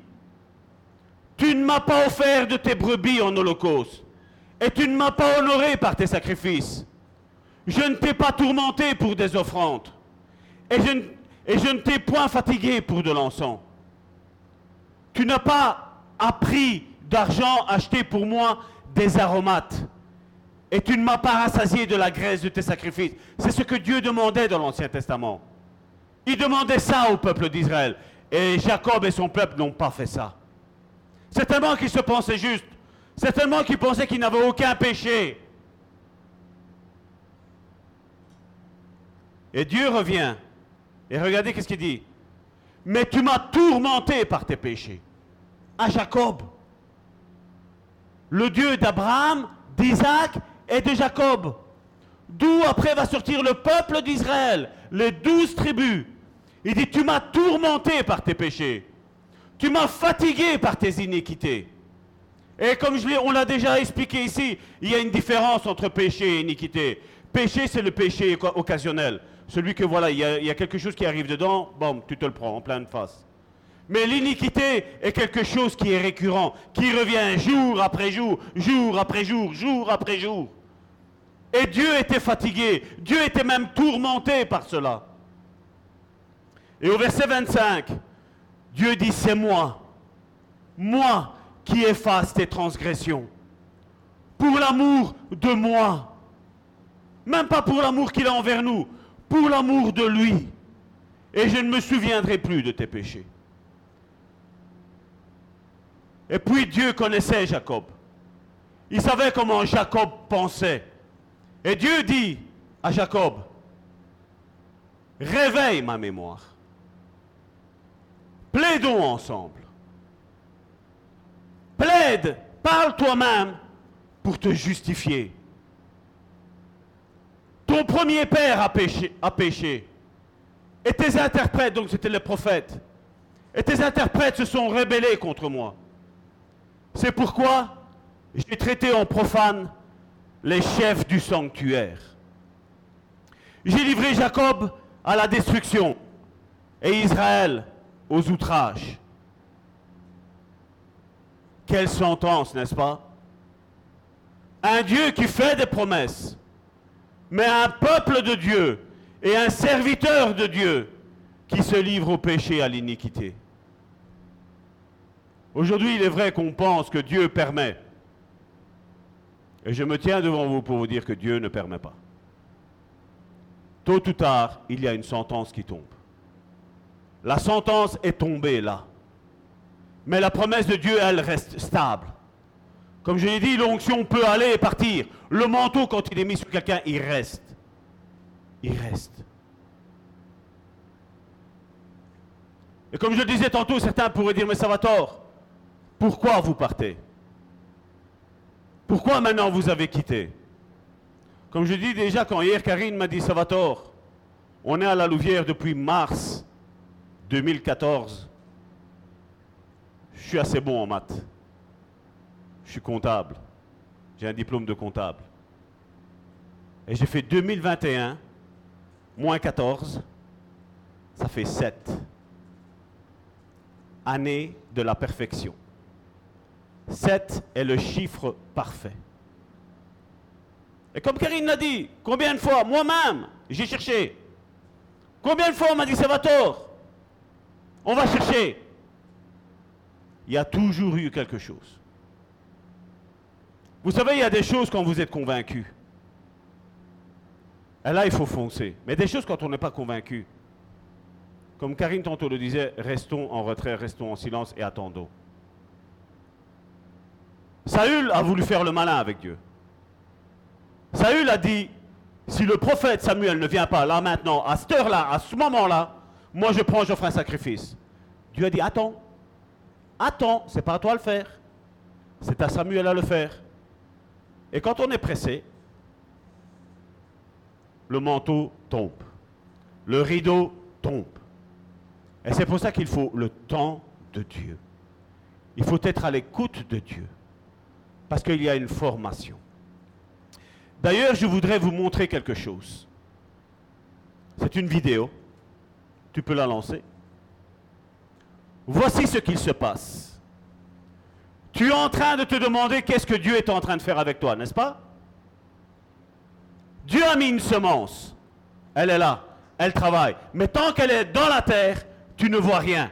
tu ne m'as pas offert de tes brebis en holocauste, et tu ne m'as pas honoré par tes sacrifices. Je ne t'ai pas tourmenté pour des offrandes, et je, ne, t'ai point fatigué pour de l'encens. Tu n'as pas appris d'argent acheté pour moi des aromates et tu ne m'as pas rassasié de la graisse de tes sacrifices. C'est ce que Dieu demandait dans l'Ancien Testament. Il demandait ça au peuple d'Israël. Et Jacob et son peuple n'ont pas fait ça. C'est tellement qu'ils se pensaient justes. C'est tellement qu'ils pensaient qu'ils n'avaient aucun péché. Et Dieu revient. Et regardez qu'est-ce qu'il dit. Mais tu m'as tourmenté par tes péchés. À Jacob. Le Dieu d'Abraham, d'Isaac et de Jacob. D'où après va sortir le peuple d'Israël, les douze tribus. Il dit, tu m'as tourmenté par tes péchés. Tu m'as fatigué par tes iniquités. Et comme je on l'a déjà expliqué ici, il y a une différence entre péché et iniquité. Péché, c'est le péché occasionnel. Celui que voilà, il y, a, il y a quelque chose qui arrive dedans, bon, tu te le prends en pleine face. Mais l'iniquité est quelque chose qui est récurrent, qui revient jour après jour, jour après jour, jour après jour. Et Dieu était fatigué, Dieu était même tourmenté par cela. Et au verset 25, Dieu dit, c'est moi, moi qui efface tes transgressions, pour l'amour de moi, même pas pour l'amour qu'il a envers nous, pour l'amour de lui. Et je ne me souviendrai plus de tes péchés. Et puis Dieu connaissait Jacob. Il savait comment Jacob pensait. Et Dieu dit à Jacob, réveille ma mémoire. Plaidons ensemble. Plaide, parle toi-même pour te justifier. Ton premier père a péché. Et tes interprètes, donc c'était les prophètes, et tes interprètes se sont rebellés contre moi. C'est pourquoi j'ai traité en profane les chefs du sanctuaire. J'ai livré Jacob à la destruction et Israël aux outrages. Quelle sentence, n'est-ce pas? Un Dieu qui fait des promesses, mais un peuple de Dieu et un serviteur de Dieu qui se livre au péché et à l'iniquité. Aujourd'hui, il est vrai qu'on pense que Dieu permet. Et je me tiens devant vous pour vous dire que Dieu ne permet pas. Tôt ou tard, il y a une sentence qui tombe. La sentence est tombée là. Mais la promesse de Dieu, elle reste stable. Comme je l'ai dit, l'onction peut aller et partir. Le manteau, quand il est mis sur quelqu'un, il reste. Il reste. Et comme je le disais tantôt, certains pourraient dire, mais ça va tort. Pourquoi vous partez? Pourquoi maintenant vous avez quitté? Comme je dis déjà, quand hier Karine m'a dit, ça va tort. On est à la Louvière depuis mars 2014. Je suis assez bon en maths. Je suis comptable. J'ai un diplôme de comptable. Et j'ai fait 2021, moins 14, ça fait 7 années de la perfection. 7 est le chiffre parfait. Et comme Karine l'a dit, combien de fois, moi-même, j'ai cherché. Combien de fois on m'a dit, ça va tort On va chercher. Il y a toujours eu quelque chose. Vous savez, il y a des choses quand vous êtes convaincu. Et là, il faut foncer. Mais des choses quand on n'est pas convaincu. Comme Karine tantôt le disait, restons en retrait, restons en silence et attendons. Saül a voulu faire le malin avec Dieu. Saül a dit, si le prophète Samuel ne vient pas là maintenant, à cette heure-là, à ce moment-là, moi je prends, j'offre un sacrifice. Dieu a dit, attends, attends, c'est pas à toi de le faire. C'est à Samuel à le faire. Et quand on est pressé, le manteau tombe. Le rideau tombe. Et c'est pour ça qu'il faut le temps de Dieu. Il faut être à l'écoute de Dieu. Parce qu'il y a une formation. D'ailleurs, je voudrais vous montrer quelque chose. C'est une vidéo. Tu peux la lancer. Voici ce qu'il se passe. Tu es en train de te demander qu'est-ce que Dieu est en train de faire avec toi, n'est-ce pas? Dieu a mis une semence. Elle est là. Elle travaille. Mais tant qu'elle est dans la terre, tu ne vois rien.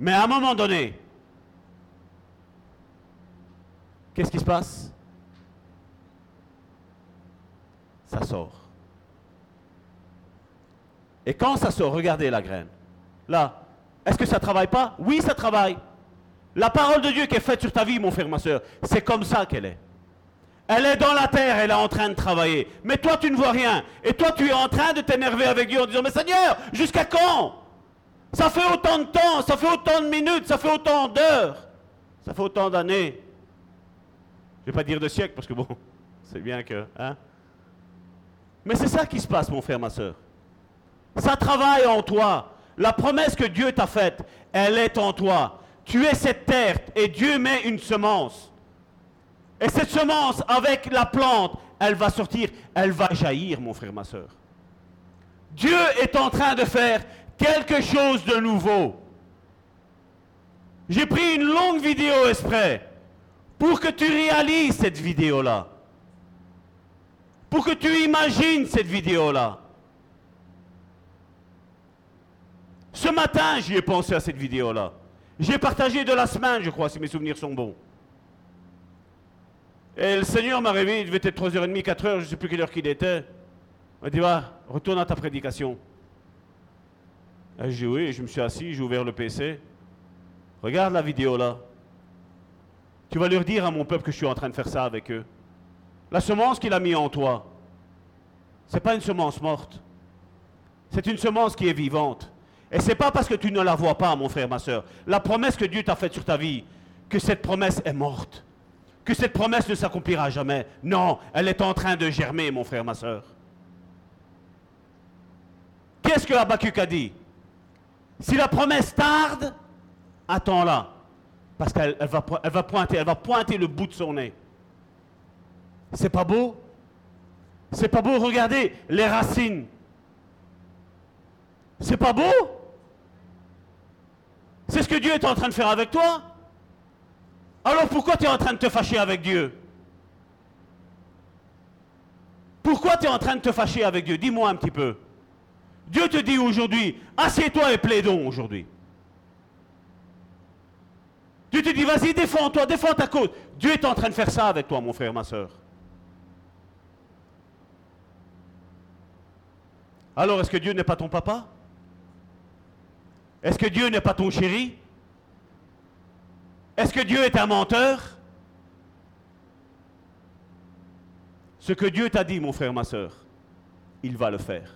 Mais à un moment donné, qu'est-ce qui se passe? Ça sort. Et quand ça sort, regardez la graine. Là, est-ce que ça travaille pas? Oui, ça travaille. La parole de Dieu qui est faite sur ta vie, mon frère, ma soeur, c'est comme ça qu'elle est. Elle est dans la terre, elle est en train de travailler. Mais toi, tu ne vois rien. Et toi, tu es en train de t'énerver avec Dieu en disant, mais Seigneur, jusqu'à quand? Ça fait autant de temps, ça fait autant de minutes, ça fait autant d'heures, ça fait autant d'années. Je ne vais pas dire de siècles, parce que bon, c'est bien que... Hein? Mais c'est ça qui se passe, mon frère, ma soeur. Ça travaille en toi. La promesse que Dieu t'a faite, elle est en toi. Tu es cette terre et Dieu met une semence. Et cette semence, avec la plante, elle va sortir, elle va jaillir, mon frère, ma soeur. Dieu est en train de faire quelque chose de nouveau. J'ai pris une longue vidéo exprès pour que tu réalises cette vidéo-là. Pour que tu imagines cette vidéo-là. Ce matin, j'y ai pensé à cette vidéo-là. J'ai partagé de la semaine, je crois, si mes souvenirs sont bons. Et le Seigneur m'a réveillé, il devait être 3h30, 4h, je ne sais plus quelle heure qu'il était. Il m'a dit, retourne à ta prédication. J'ai dit oui, je me suis assis, j'ai ouvert le PC. Regarde la vidéo là. Tu vas leur dire à mon peuple que je suis en train de faire ça avec eux. La semence qu'il a mis en toi, ce n'est pas une semence morte. C'est une semence qui est vivante. Et ce n'est pas parce que tu ne la vois pas, mon frère, ma soeur. La promesse que Dieu t'a faite sur ta vie, que cette promesse est morte. Que cette promesse ne s'accomplira jamais. Non, elle est en train de germer, mon frère, ma soeur. Qu'est-ce que Habakkuk a dit? Si la promesse tarde, attends-la. Parce qu'elle va, pointer, va pointer le bout de son nez. C'est pas beau? C'est pas beau, regardez les racines. C'est pas beau? C'est ce que Dieu est en train de faire avec toi? Alors pourquoi tu es en train de te fâcher avec Dieu? Pourquoi tu es en train de te fâcher avec Dieu? Dis-moi un petit peu. Dieu te dit aujourd'hui, assieds-toi et plaidons aujourd'hui. Dieu te dit, vas-y, défends-toi, défends ta cause. Dieu est en train de faire ça avec toi, mon frère, ma soeur. Alors, est-ce que Dieu n'est pas ton papa? Est-ce que Dieu n'est pas ton chéri? Est-ce que Dieu est un menteur? Ce que Dieu t'a dit, mon frère, ma soeur, il va le faire.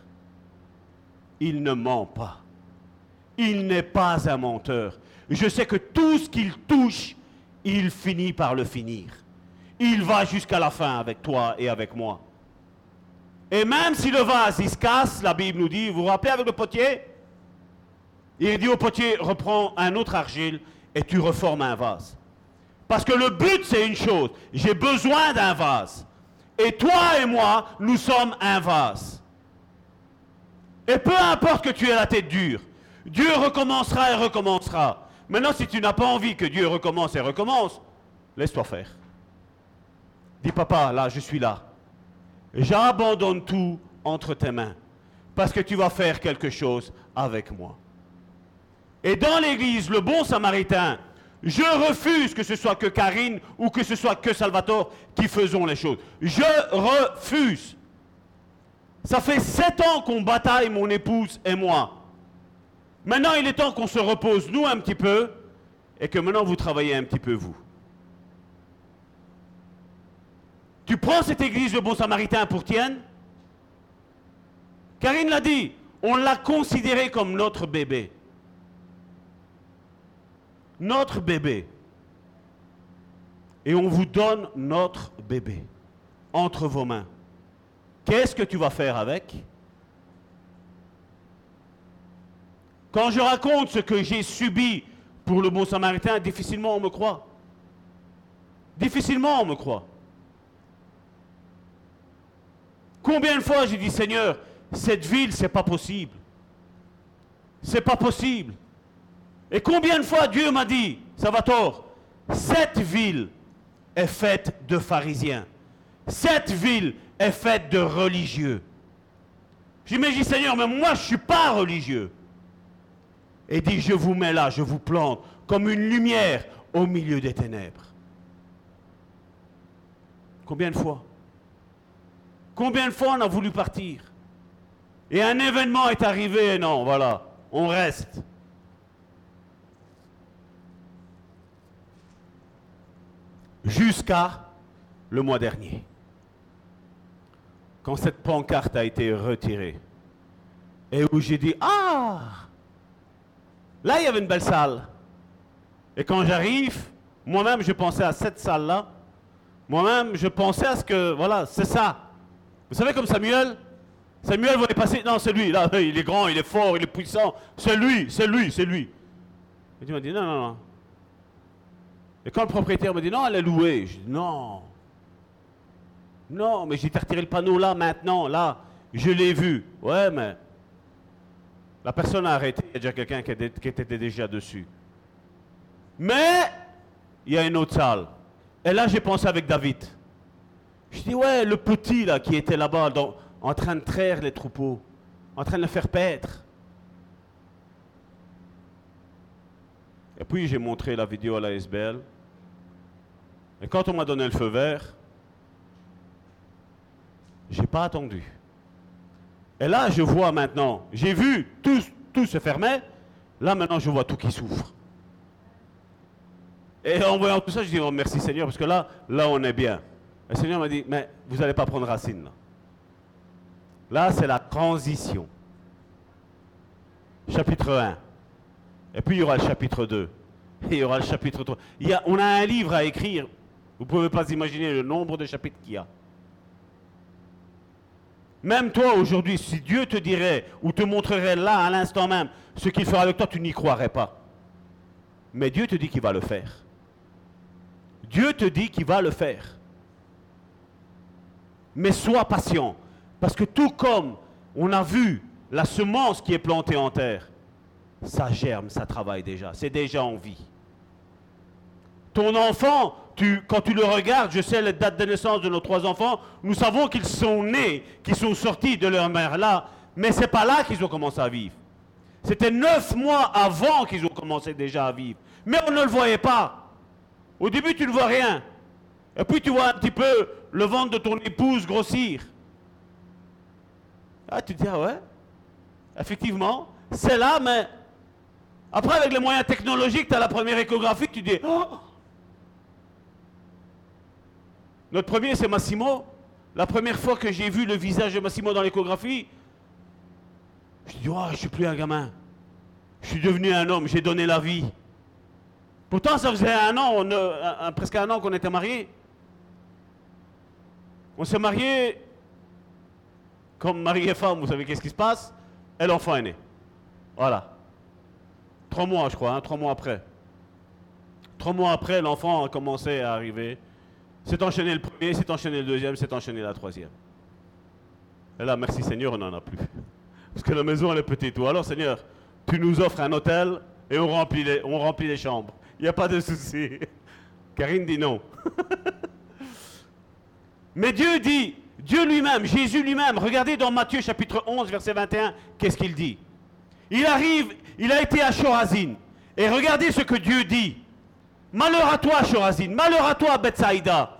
Il ne ment pas. Il n'est pas un menteur je sais que tout ce qu'il touche, il finit par le finir. Il va jusqu'à la fin avec toi et avec moi. Et même si le vase il se casse, la Bible nous dit, vous vous rappelez avec le potier? Il dit au potier, reprends un autre argile et tu reformes un vase. Parce que le but c'est une chose, j'ai besoin d'un vase. Et toi et moi, nous sommes un vase. Et peu importe que tu aies la tête dure, Dieu recommencera et recommencera. Maintenant, si tu n'as pas envie que Dieu recommence et recommence, laisse-toi faire. Dis, papa, là, je suis là. J'abandonne tout entre tes mains parce que tu vas faire quelque chose avec moi. Et dans l'église, le bon samaritain, je refuse que ce soit que Karine ou que ce soit que Salvatore qui faisons les choses. Je refuse. Ça fait sept ans qu'on bataille, mon épouse et moi. Maintenant, il est temps qu'on se repose, nous, un petit peu, et que maintenant vous travaillez un petit peu, vous. Tu prends cette église de bon samaritain pour tienne? Karine l'a dit, on l'a considéré comme notre bébé. Notre bébé. Et on vous donne notre bébé entre vos mains. Qu'est-ce que tu vas faire avec? Quand je raconte ce que j'ai subi pour le bon samaritain, difficilement on me croit. Difficilement on me croit. Combien de fois j'ai dit Seigneur, cette ville, c'est pas possible. C'est pas possible. Et combien de fois Dieu m'a dit, ça va tort, cette ville est faite de pharisiens. Cette ville est faite de religieux. J'imagine, Seigneur, mais moi je ne suis pas religieux et dit, je vous mets là, je vous plante comme une lumière au milieu des ténèbres. Combien de fois? Combien de fois on a voulu partir? Et un événement est arrivé non, voilà, on reste. Jusqu'à le mois dernier, quand cette pancarte a été retirée, et où j'ai dit, ah, Là, il y avait une belle salle. Et quand j'arrive, moi-même, je pensais à cette salle-là. Moi-même, je pensais à ce que, voilà, c'est ça. Vous savez comme Samuel? Samuel voulait passer, non, c'est lui, là, il est grand, il est fort, il est puissant. C'est lui, c'est lui, c'est lui. Et tu m'as dit, non, non, non. Et quand le propriétaire me dit, non, elle est louée, je dis, non. Non, mais j'ai retiré le panneau là, maintenant, là. Je l'ai vu. Ouais, mais La personne a arrêté, il y a déjà quelqu'un qui, était- déjà dessus. Mais il y a une autre salle. Et là, j'ai pensé avec David. Je dis, ouais, le petit là qui était là-bas en train de traire les troupeaux, en train de le faire paître. Et puis j'ai montré la vidéo à la SBL. Et quand on m'a donné le feu vert, j'ai pas attendu. Et là, je vois maintenant, j'ai vu tout, tout se fermer. Là, maintenant, je vois tout qui souffre. Et en voyant tout ça, je dis, oh, merci Seigneur, parce que là, là, on est bien. Et le Seigneur m'a dit, mais vous n'allez pas prendre racine là. Là, c'est la transition. Chapitre 1. Et puis, il y aura le chapitre 2. Et il y aura le chapitre 3. Il y a, on a un livre à écrire. Vous ne pouvez pas imaginer le nombre de chapitres qu'il y a. Même toi, aujourd'hui, si Dieu te dirait ou te montrerait là, à l'instant même, ce qu'il fera avec toi, tu n'y croirais pas. Mais Dieu te dit qu'il va le faire. Dieu te dit qu'il va le faire. Mais sois patient. Parce que tout comme on a vu la semence qui est plantée en terre, ça germe, ça travaille déjà. C'est déjà en vie. Ton enfant, quand tu le regardes, je sais la date de naissance de nos trois enfants, nous savons qu'ils sont nés, qu'ils sont sortis de leur mère là, mais c'est pas là qu'ils ont commencé à vivre. C'était neuf mois avant qu'ils ont commencé déjà à vivre. Mais on ne le voyait pas. Au début, tu ne vois rien. Et puis tu vois un petit peu le ventre de ton épouse grossir. Ah, tu te dis, ah ouais, effectivement, c'est là, mais après, avec les moyens technologiques, tu as la première échographie, tu dis, oh Notre premier, c'est Massimo. La première fois que j'ai vu le visage de Massimo dans l'échographie, je dis, oh, je suis plus un gamin. Je suis devenu un homme, j'ai donné la vie. Pourtant, ça faisait un an, euh, presque un an qu'on était mariés. On s'est mariés comme mari et femme, vous savez qu'est-ce qui se passe? Et l'enfant est né. Voilà. Trois mois, je crois, hein, trois mois après. Trois mois après, l'enfant a commencé à arriver. C'est enchaîné le premier, c'est enchaîné le deuxième, c'est enchaîné la troisième. Et là, merci Seigneur, on n'en a plus. Parce que la maison, elle est petite. Ou alors, Seigneur, tu nous offres un hôtel et on remplit les, chambres. Il n'y a pas de souci. Karine dit non. Mais Dieu dit, Dieu lui-même, Jésus lui-même, regardez dans Matthieu chapitre 11, verset 21, qu'est-ce qu'il dit? Il arrive, il a été à Chorazin. Et regardez ce que Dieu dit. Malheur à toi, Chorazin, malheur à toi, Bethsaïda.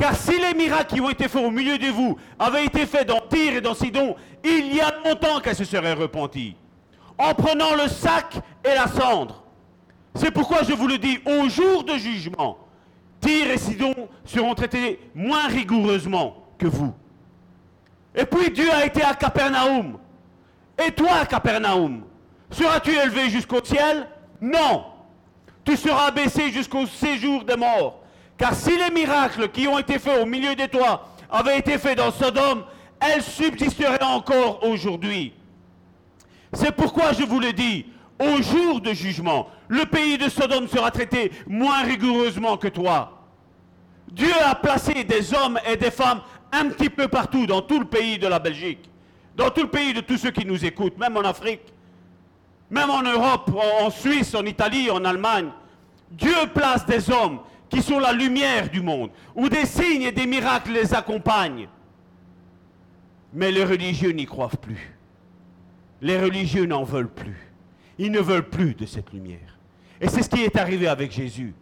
Car si les miracles qui ont été faits au milieu de vous avaient été faits dans Tyr et dans Sidon, il y a longtemps qu'elle se serait repentie. En prenant le sac et la cendre. C'est pourquoi je vous le dis, au jour de jugement, Tyr et Sidon seront traités moins rigoureusement que vous. Et puis Dieu a été à Capernaum. Et toi, Capernaum, seras-tu élevé jusqu'au ciel? Non. Tu seras abaissé jusqu'au séjour des morts. Car si les miracles qui ont été faits au milieu de toi avaient été faits dans Sodome, elles subsisteraient encore aujourd'hui. C'est pourquoi je vous le dis, au jour de jugement, le pays de Sodome sera traité moins rigoureusement que toi. Dieu a placé des hommes et des femmes un petit peu partout dans tout le pays de la Belgique, dans tout le pays de tous ceux qui nous écoutent, même en Afrique, même en Europe, en Suisse, en Italie, en Allemagne. Dieu place des hommes qui sont la lumière du monde, où des signes et des miracles les accompagnent. Mais les religieux n'y croient plus. Les religieux n'en veulent plus. Ils ne veulent plus de cette lumière. Et c'est ce qui est arrivé avec Jésus.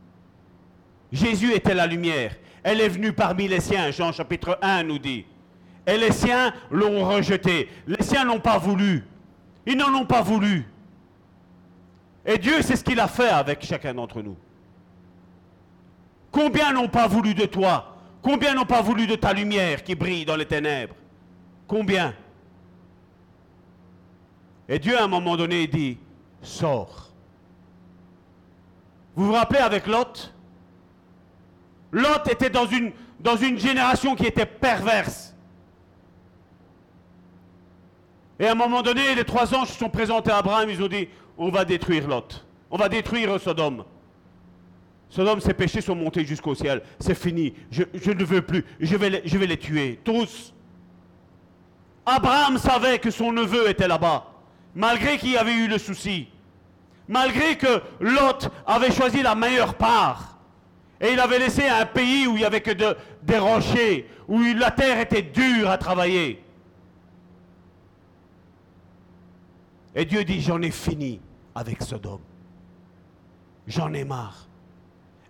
Jésus était la lumière. Elle est venue parmi les siens, Jean chapitre 1 nous dit. Et les siens l'ont rejetée. Les siens n'ont pas voulu. Ils n'en ont pas voulu. Et Dieu, c'est ce qu'il a fait avec chacun d'entre nous. Combien n'ont pas voulu de toi? Combien n'ont pas voulu de ta lumière qui brille dans les ténèbres? Combien? Et Dieu, à un moment donné, dit, sors. Vous vous rappelez avec Lot? Lot était dans une, génération qui était perverse. Et à un moment donné, les trois anges se sont présentés à Abraham, ils ont dit, on va détruire Lot. On va détruire Sodome. Sodome, ses péchés sont montés jusqu'au ciel. C'est fini. Je, ne veux plus. Je vais, les, tuer. Tous. Abraham savait que son neveu était là-bas. malgré qu'il y avait eu le souci, malgré que Lot avait choisi la meilleure part, et il avait laissé un pays où il n'y avait que de- des rochers, où la terre était dure à travailler. Et Dieu dit, j'en ai fini avec Sodome. J'en ai marre.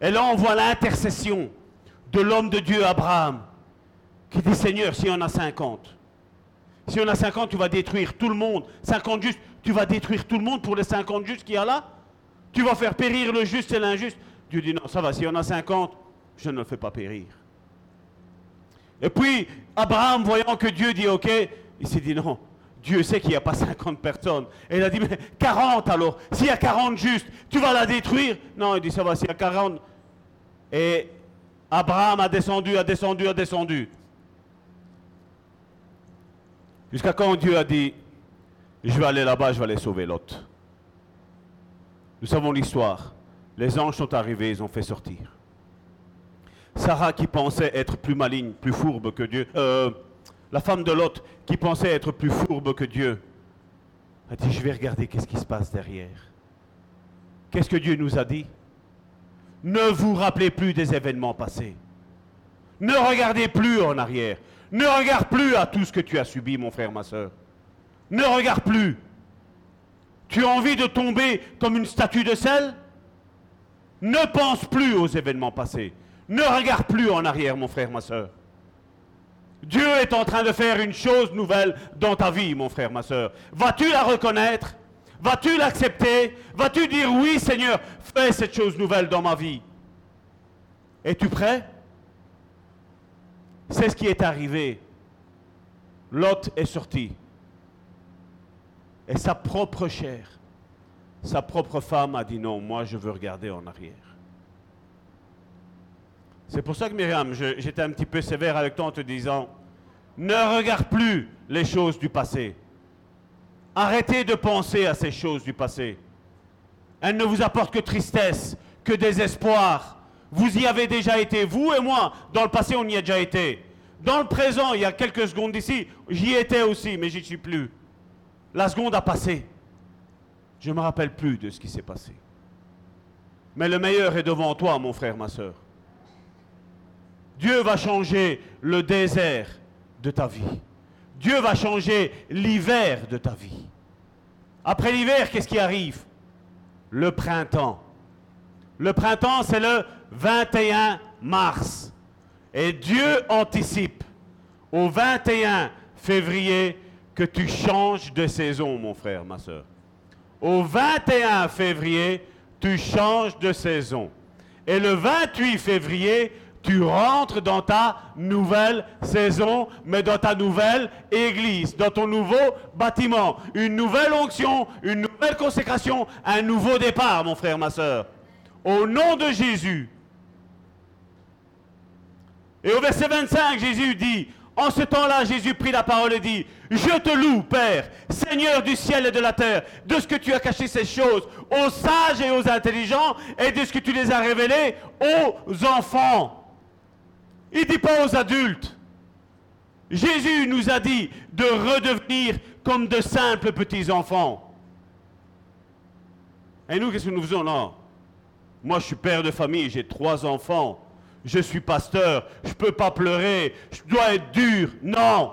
Et là, on voit l'intercession de l'homme de Dieu, Abraham, qui dit, Seigneur, si on a 50, si on a 50, tu vas détruire tout le monde. 50 justes, tu vas détruire tout le monde pour les 50 justes qu'il y a là Tu vas faire périr le juste et l'injuste Dieu dit, non, ça va, si on a 50, je ne le fais pas périr. Et puis, Abraham, voyant que Dieu dit OK, il s'est dit non, Dieu sait qu'il n'y a pas 50 personnes. Et il a dit, mais 40 alors, s'il y a 40 justes, tu vas la détruire Non, il dit, ça va, s'il y a 40. Et Abraham a descendu, a descendu, a descendu. Jusqu'à quand Dieu a dit, je vais aller là-bas, je vais aller sauver Lot. Nous savons l'histoire. Les anges sont arrivés, ils ont fait sortir. Sarah qui pensait être plus maligne, plus fourbe que Dieu, euh, la femme de Lot qui pensait être plus fourbe que Dieu, a dit, je vais regarder qu'est-ce qui se passe derrière. Qu'est-ce que Dieu nous a dit? Ne vous rappelez plus des événements passés. Ne regardez plus en arrière. Ne regarde plus à tout ce que tu as subi, mon frère, ma soeur. Ne regarde plus. Tu as envie de tomber comme une statue de sel? Ne pense plus aux événements passés. Ne regarde plus en arrière, mon frère, ma soeur. Dieu est en train de faire une chose nouvelle dans ta vie, mon frère, ma soeur. Vas-tu la reconnaître? Vas-tu l'accepter? Vas-tu dire oui, Seigneur, fais cette chose nouvelle dans ma vie Es-tu prêt? C'est ce qui est arrivé. Lot est sorti. Et sa propre chair, sa propre femme a dit non, moi je veux regarder en arrière. C'est pour ça que Myriam, j'étais un petit peu sévère avec toi en te disant, ne regarde plus les choses du passé. Arrêtez de penser à ces choses du passé. Elles ne vous apportent que tristesse, que désespoir. Vous y avez déjà été, vous et moi. Dans le passé, on y a déjà été. Dans le présent, il y a quelques secondes d'ici, j'y étais aussi, mais j'y suis plus. La seconde a passé. Je ne me rappelle plus de ce qui s'est passé. Mais le meilleur est devant toi, mon frère, ma soeur. Dieu va changer le désert de ta vie. Dieu va changer l'hiver de ta vie. Après l'hiver, qu'est-ce qui arrive? Le printemps. Le printemps, c'est le 21 mars. Et Dieu anticipe au 21 février que tu changes de saison, mon frère, ma soeur. Au 21 février, tu changes de saison. Et le 28 février, tu rentres dans ta nouvelle saison, mais dans ta nouvelle église, dans ton nouveau bâtiment. Une nouvelle onction, une nouvelle consécration, un nouveau départ, mon frère, ma soeur. Au nom de Jésus. Et au verset 25, Jésus dit, en ce temps-là, Jésus prit la parole et dit, je te loue, Père, Seigneur du ciel et de la terre, de ce que tu as caché ces choses aux sages et aux intelligents, et de ce que tu les as révélées aux enfants. Il ne dit pas aux adultes. Jésus nous a dit de redevenir comme de simples petits-enfants. Et nous, qu'est-ce que nous faisons? Non. Moi, je suis père de famille, j'ai trois enfants. Je suis pasteur, je ne peux pas pleurer, je dois être dur. Non.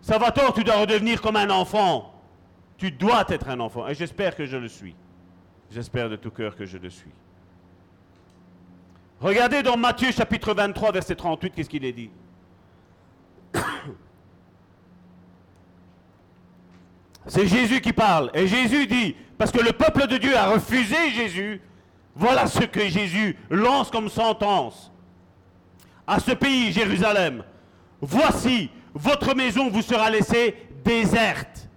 Ça va tort, tu dois redevenir comme un enfant. Tu dois être un enfant. Et j'espère que je le suis. J'espère de tout cœur que je le suis. Regardez dans Matthieu chapitre 23, verset 38, qu'est-ce qu'il est dit? C'est Jésus qui parle. Et Jésus dit, parce que le peuple de Dieu a refusé Jésus, voilà ce que Jésus lance comme sentence à ce pays, Jérusalem. Voici, votre maison vous sera laissée déserte.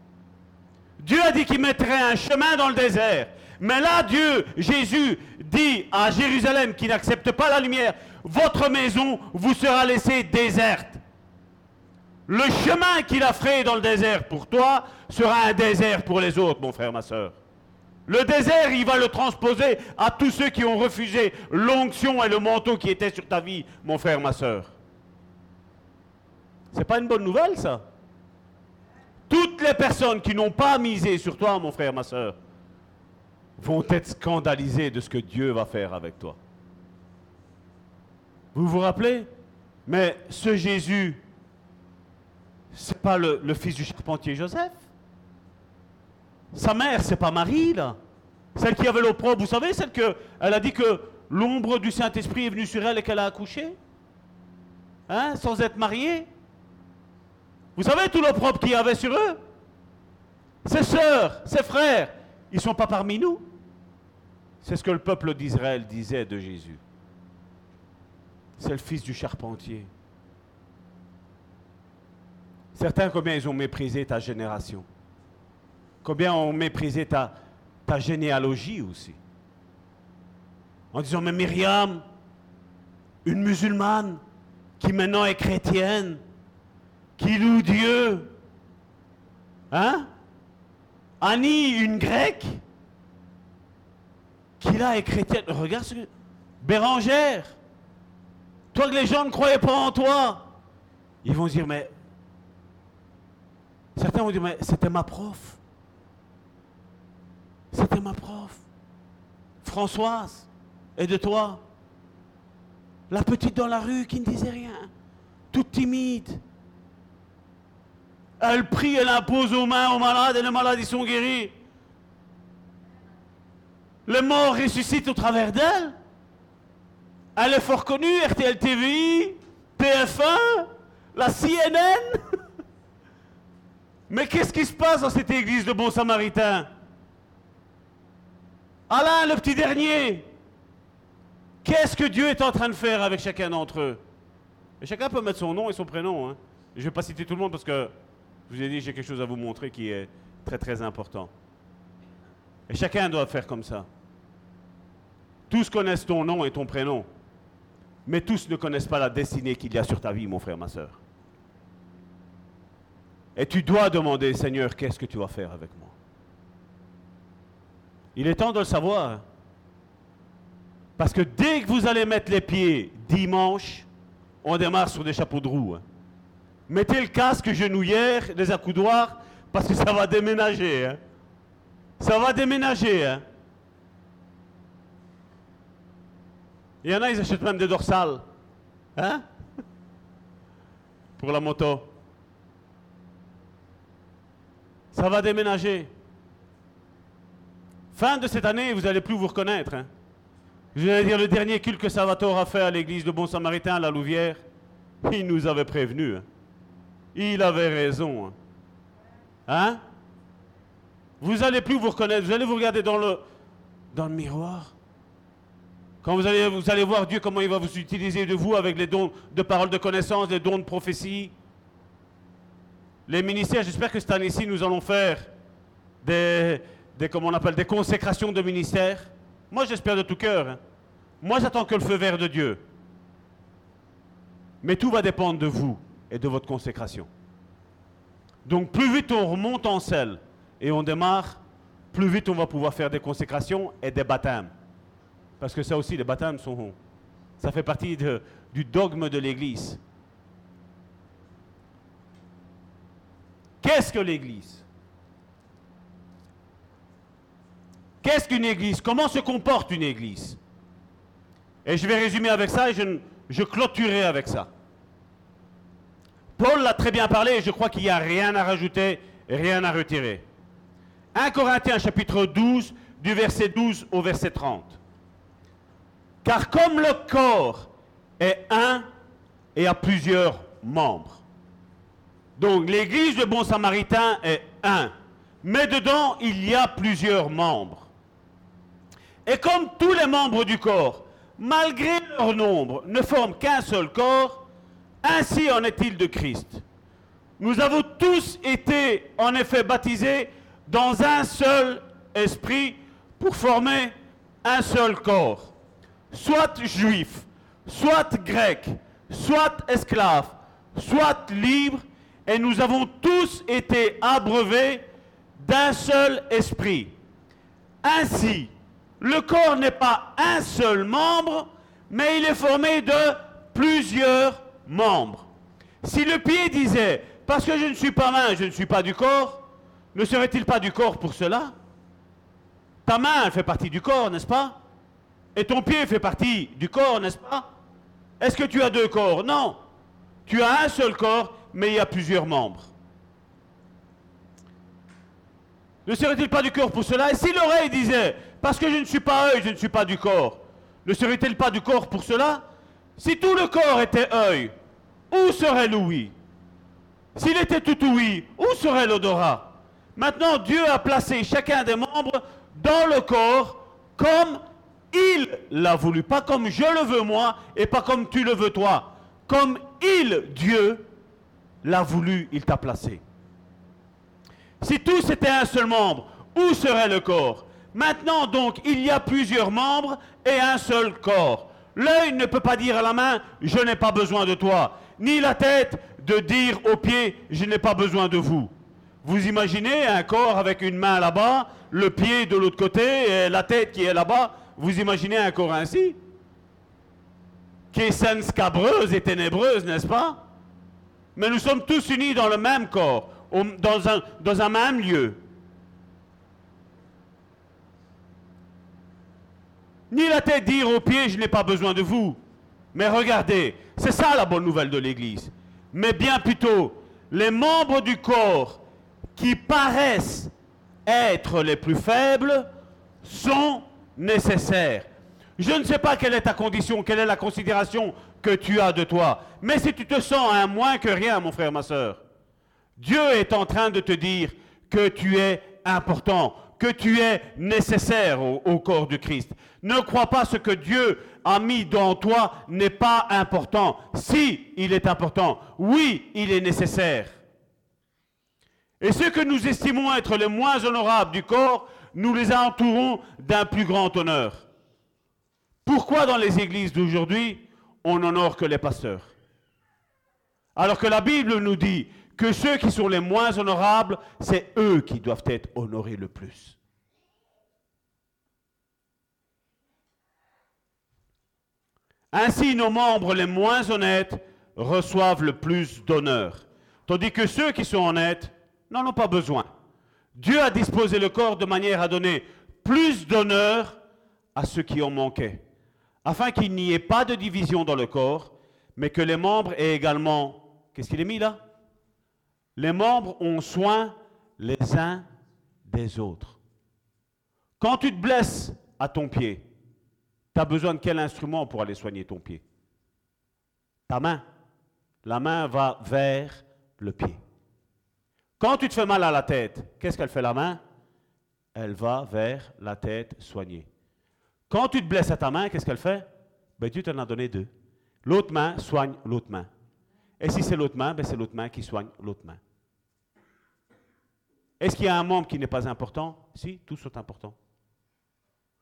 Dieu a dit qu'il mettrait un chemin dans le désert. Mais là, Dieu, Jésus, dit à Jérusalem qui n'accepte pas la lumière, votre maison vous sera laissée déserte. Le chemin qu'il a fait dans le désert pour toi sera un désert pour les autres, mon frère, ma soeur. Le désert, il va le transposer à tous ceux qui ont refusé l'onction et le manteau qui étaient sur ta vie, mon frère, ma soeur. C'est pas une bonne nouvelle, ça? Toutes les personnes qui n'ont pas misé sur toi, mon frère, ma soeur, vont être scandalisées de ce que Dieu va faire avec toi. Vous vous rappelez? Mais ce Jésus, c'est pas le, le fils du charpentier Joseph? Sa mère, c'est pas Marie, là. Celle qui avait l'opprobre, vous savez, celle que elle a dit que l'ombre du Saint-Esprit est venue sur elle et qu'elle a accouché? Hein? Sans être mariée? Vous savez tout l'opprobre qu'il y avait sur eux? Ses sœurs, ses frères, ils ne sont pas parmi nous C'est ce que le peuple d'Israël disait de Jésus. C'est le fils du charpentier. Certains, combien ils ont méprisé ta génération? Combien ont méprisé ta, généalogie aussi? En disant, mais Myriam, une musulmane qui maintenant est chrétienne, qui loue Dieu, hein? Annie, une grecque, qui là est chrétienne. Regarde ce que... Bérangère, toi que les gens ne croyaient pas en toi, ils vont dire, mais... Certains vont dire, mais c'était ma prof. C'était ma prof. Françoise, et de toi La petite dans la rue qui ne disait rien, toute timide. Elle prie, elle impose aux mains aux malades et les malades ils sont guéris. Les morts ressuscitent au travers d'elle. Elle est fort connue, RTL TV, TF1, la CNN. Mais qu'est-ce qui se passe dans cette église de Bon Samaritain? Alain, le petit dernier, qu'est-ce que Dieu est en train de faire avec chacun d'entre eux? Chacun peut mettre son nom et son prénom. hein. Je ne vais pas citer tout le monde parce que je vous ai dit j'ai quelque chose à vous montrer qui est très très important. Et chacun doit faire comme ça. Tous connaissent ton nom et ton prénom, mais tous ne connaissent pas la destinée qu'il y a sur ta vie, mon frère, ma soeur. Et tu dois demander, Seigneur, qu'est-ce que tu vas faire avec moi? Il est temps de le savoir. Parce que dès que vous allez mettre les pieds dimanche, on démarre sur des chapeaux de roue. hein. Mettez le casque, genouillère, les accoudoirs, parce que ça va déménager. hein. Ça va déménager. hein. Il y en a, ils achètent même des dorsales. Hein? Pour la moto. Ça va déménager. Fin de cette année, vous n'allez plus vous reconnaître. hein. Je vais dire le dernier culte que Salvatore a fait à l'église de Bon Samaritain à la Louvière. Il nous avait prévenu. hein. Il avait raison. Hein? Hein? Vous n'allez plus vous reconnaître. Vous allez vous regarder dans le, dans le miroir. Quand vous allez, vous allez voir Dieu, comment il va vous utiliser de vous avec les dons de paroles de connaissance, les dons de prophétie. Les ministères, j'espère que cette année-ci, nous allons faire des, des, on appelle, des consécrations de ministères. Moi, j'espère de tout cœur. hein. Moi, j'attends que le feu vert de Dieu. Mais tout va dépendre de vous et de votre consécration. Donc, plus vite on remonte en selle et on démarre, plus vite on va pouvoir faire des consécrations et des baptêmes. Parce que ça aussi, les baptêmes sont. Ça fait partie du dogme de l'Église. Qu'est-ce que l'Église? Qu'est-ce qu'une Église? Comment se comporte une Église? Et je vais résumer avec ça et je, je clôturerai avec ça. Paul l'a très bien parlé et je crois qu'il n'y a rien à rajouter, rien à retirer. 1 Corinthiens chapitre 12, du verset 12 au verset 30. Car comme le corps est un et a plusieurs membres, donc l'église de Bon Samaritain est un, mais dedans il y a plusieurs membres. Et comme tous les membres du corps, malgré leur nombre, ne forment qu'un seul corps, ainsi en est-il de Christ. Nous avons tous été en effet baptisés dans un seul esprit pour former un seul corps, soit juif, soit grec, soit esclave, soit libre, et nous avons tous été abreuvés d'un seul esprit. Ainsi, le corps n'est pas un seul membre, mais il est formé de plusieurs membres. Si le pied disait, Parce que je ne suis pas main, je ne suis pas du corps, ne serait-il pas du corps pour cela? Ta main, fait partie du corps, n'est-ce pas? Et ton pied fait partie du corps, n'est-ce pas? Est-ce que tu as deux corps? Non. Tu as un seul corps, mais il y a plusieurs membres. Ne serait-il pas du corps pour cela? Et si l'oreille disait, parce que je ne suis pas œil, je ne suis pas du corps, ne serait-il pas du corps pour cela? Si tout le corps était œil, où serait l'ouïe? S'il était tout ouïe, où serait l'odorat? Maintenant, Dieu a placé chacun des membres dans le corps comme il l'a voulu, pas comme je le veux moi et pas comme tu le veux toi. Comme il, Dieu, l'a voulu, il t'a placé. Si tous étaient un seul membre, où serait le corps? Maintenant donc, il y a plusieurs membres et un seul corps. L'œil ne peut pas dire à la main, je n'ai pas besoin de toi, ni la tête de dire aux pieds, je n'ai pas besoin de vous. Vous imaginez un corps avec une main là-bas, le pied de l'autre côté et la tête qui est là-bas Vous imaginez un corps ainsi Qui est saine, scabreuse et ténébreuse, n'est-ce pas? Mais nous sommes tous unis dans le même corps, dans un, dans un même lieu. Ni la tête dire aux pieds, je n'ai pas besoin de vous. Mais regardez, c'est ça la bonne nouvelle de l'Église. Mais bien plutôt, les membres du corps qui paraissent être les plus faibles sont nécessaires. Je ne sais pas quelle est ta condition, quelle est la considération que tu as de toi. Mais si tu te sens un moins que rien, mon frère, ma soeur, Dieu est en train de te dire que tu es important, que tu es nécessaire au, corps de Christ. Ne crois pas ce que Dieu a mis dans toi n'est pas important. Si, il est important. Oui, il est nécessaire. Et ceux que nous estimons être les moins honorables du corps, nous les entourons d'un plus grand honneur. Pourquoi dans les églises d'aujourd'hui, on n'honore que les pasteurs? Alors que la Bible nous dit que ceux qui sont les moins honorables, c'est eux qui doivent être honorés le plus. Ainsi, nos membres les moins honnêtes reçoivent le plus d'honneur, tandis que ceux qui sont honnêtes n'en ont pas besoin. Dieu a disposé le corps de manière à donner plus d'honneur à ceux qui en manquaient, afin qu'il n'y ait pas de division dans le corps, mais que les membres aient également... Qu'est-ce qu'il est mis là? Les membres ont soin les uns des autres. Quand tu te blesses à ton pied, tu as besoin de quel instrument pour aller soigner ton pied? Ta main. La main va vers le pied. Quand tu te fais mal à la tête, qu'est-ce qu'elle fait la main? Elle va vers la tête soignée. Quand tu te blesses à ta main, qu'est-ce qu'elle fait? Ben, Dieu t'en a donné deux. L'autre main soigne l'autre main. Et si c'est l'autre main, ben, c'est l'autre main qui soigne l'autre main. Est-ce qu'il y a un membre qui n'est pas important? Si, tous sont importants.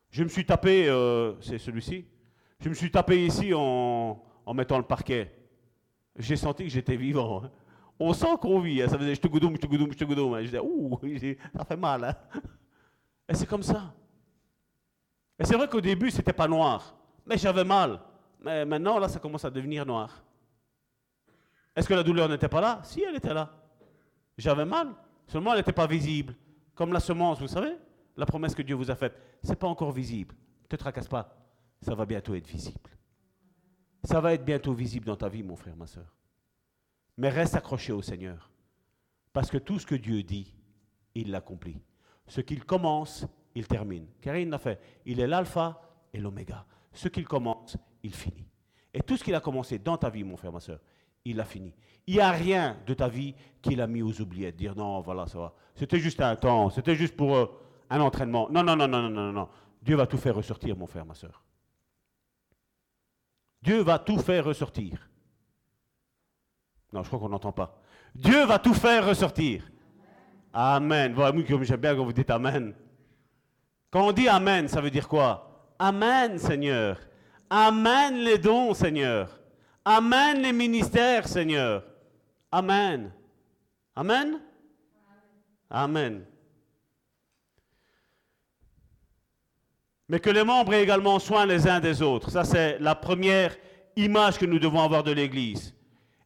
Je me suis tapé, euh, c'est celui-ci, je me suis tapé ici en, en mettant le parquet. J'ai senti que j'étais vivant. hein. On sent qu'on vit. hein. Ça faisait je te goudoum, je te goudoum, je te goudoum. hein. Je disais, ouh, ça fait mal. Et c'est comme ça. Et c'est vrai qu'au début, c'était pas noir. Mais j'avais mal. Mais maintenant, là, ça commence à devenir noir. Est-ce que la douleur n'était pas là? Si, elle était là. J'avais mal. Seulement, elle n'était pas visible. Comme la semence, vous savez La promesse que Dieu vous a faite. C'est pas encore visible. Ne te tracasse pas. Ça va bientôt être visible. Ça va être bientôt visible dans ta vie, mon frère, ma soeur. Mais reste accroché au Seigneur. Parce que tout ce que Dieu dit, il l'accomplit. Ce qu'il commence, il termine. Karine l'a fait. Il est l'alpha et l'oméga. Ce qu'il commence, il finit. Et tout ce qu'il a commencé dans ta vie, mon frère, ma soeur, il a fini. Il n'y a rien de ta vie qu'il a mis aux oubliettes. Dire non, voilà, ça va. C'était juste un temps. C'était juste pour euh, un entraînement. Non, non, non, non, non, non, non. Dieu va tout faire ressortir, mon frère, ma soeur. Dieu va tout faire ressortir. Non, je crois qu'on n'entend pas. Dieu va tout faire ressortir. Amen. Voilà, comme j'aime bien quand vous dites Amen. Quand on dit Amen, ça veut dire quoi? Amen, Seigneur. Amen les dons, Seigneur. Amen les ministères, Seigneur. Amen. Amen? Amen. Mais que les membres aient également soin les uns des autres. Ça, c'est la première image que nous devons avoir de l'Église.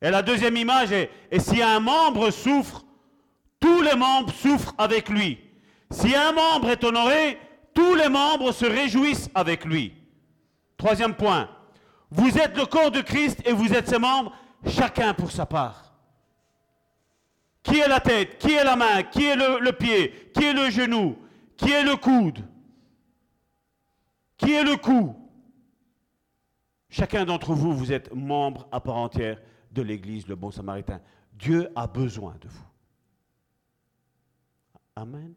Et la deuxième image est, et si un membre souffre, tous les membres souffrent avec lui. Si un membre est honoré, tous les membres se réjouissent avec lui. Troisième point, vous êtes le corps de Christ et vous êtes ses membres, chacun pour sa part. Qui est la tête? Qui est la main? Qui est le, le pied? Qui est le genou? Qui est le coude? Qui est le cou? Chacun d'entre vous, vous êtes membre à part entière de l'Église, le bon samaritain. Dieu a besoin de vous. Amen.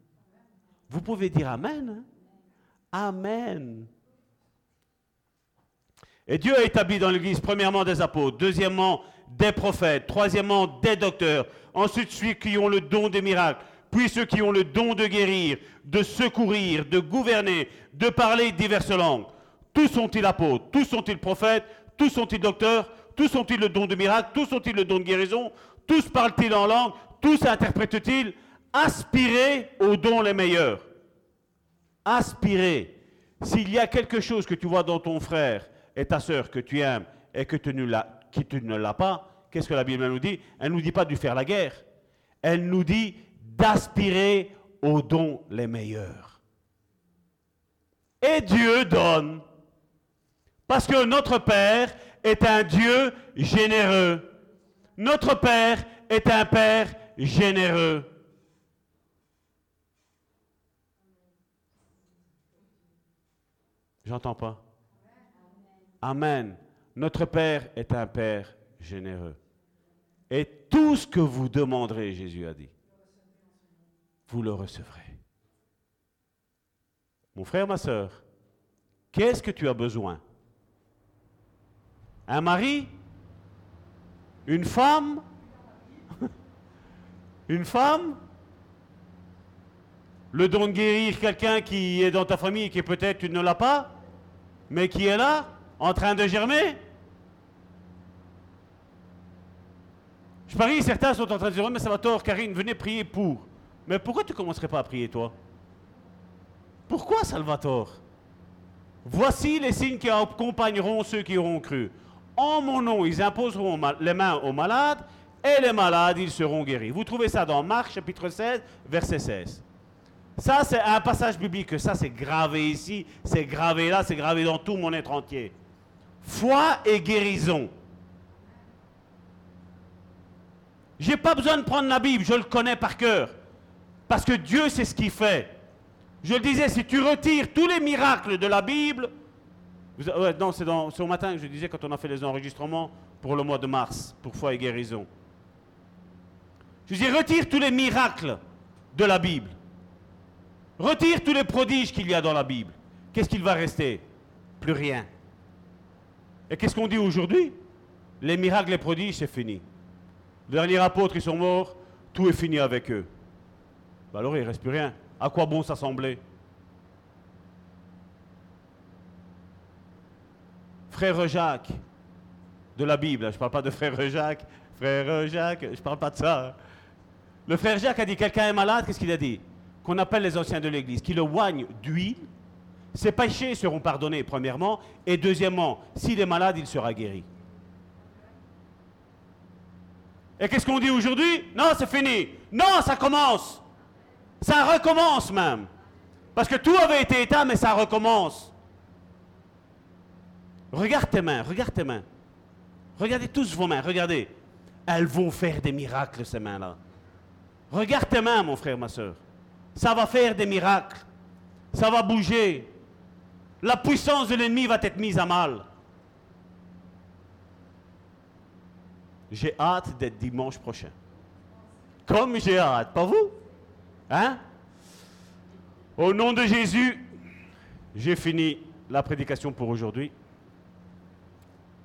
Vous pouvez dire Amen. hein? Amen. Et Dieu a établi dans l'Église, premièrement, des apôtres, deuxièmement, des prophètes, troisièmement, des docteurs, ensuite ceux qui ont le don des miracles, puis ceux qui ont le don de guérir, de secourir, de gouverner, de parler diverses langues. Tous sont-ils apôtres, tous sont-ils prophètes, tous sont-ils docteurs, tous ont-ils le don de miracle, tous ont-ils le don de guérison, tous parlent-ils en langue, tous interprètent-ils? Aspirez aux dons les meilleurs. Aspirez. S'il y a quelque chose que tu vois dans ton frère et ta sœur que tu aimes et que tu ne l'as, pas, qu'est-ce que la Bible nous dit? Elle ne nous dit pas de faire la guerre. Elle nous dit d'aspirer aux dons les meilleurs. Et Dieu donne. Parce que notre Père est un Dieu généreux. Notre Père est un Père généreux. J'entends pas. Amen. Notre Père est un Père généreux. Et tout ce que vous demanderez, Jésus a dit, vous le recevrez. Mon frère, ma soeur, qu'est-ce que tu as besoin Un mari Une femme Une femme Le don de guérir quelqu'un qui est dans ta famille et qui peut-être tu ne l'as pas, mais qui est là, en train de germer Je parie, certains sont en train de dire, Oh, mais ça va tort, Karine, venez prier pour. Mais pourquoi tu ne commencerais pas à prier, toi? Pourquoi, Salvatore Voici les signes qui accompagneront ceux qui auront cru. En mon nom, ils imposeront les mains aux malades, et les malades, ils seront guéris. Vous trouvez ça dans Marc, chapitre 16, verset 16. Ça, c'est un passage biblique. Ça, c'est gravé ici, c'est gravé là, c'est gravé dans tout mon être entier. Foi et guérison. J'ai pas besoin de prendre la Bible, je le connais par cœur. Parce que Dieu sait ce qu'il fait. Je le disais, si tu retires tous les miracles de la Bible, non, c'est dans- au matin que je disais quand on a fait les enregistrements pour le mois de mars, pour foi et guérison. Je dis, retire tous les miracles de la Bible. Retire tous les prodiges qu'il y a dans la Bible. Qu'est-ce qu'il va rester? Plus rien. Et qu'est-ce qu'on dit aujourd'hui? Les miracles, les prodiges, c'est fini. Les derniers apôtres, ils sont morts, tout est fini avec eux. Bah alors, il ne reste plus rien. À quoi bon s'assembler? Frère Jacques, de la Bible, hein, je ne parle pas de frère Jacques, frère Jacques, je ne parle pas de ça. hein. Le frère Jacques a dit, quelqu'un est malade, qu'est-ce qu'il a dit? Qu'on appelle les anciens de l'Église, qui le oignent d'huile, ses péchés seront pardonnés, premièrement, et deuxièmement, s'il est malade, il sera guéri. Et qu'est-ce qu'on dit aujourd'hui? Non, c'est fini. Non, ça commence. Ça recommence même. Parce que tout avait été éteint, mais ça recommence. Regarde tes mains, regarde tes mains. Regardez tous vos mains, regardez. Elles vont faire des miracles, ces mains-là. Regarde tes mains, mon frère, ma soeur. Ça va faire des miracles. Ça va bouger. La puissance de l'ennemi va être mise à mal. J'ai hâte d'être dimanche prochain. Comme j'ai hâte, pas vous? Hein? Au nom de Jésus, j'ai fini la prédication pour aujourd'hui.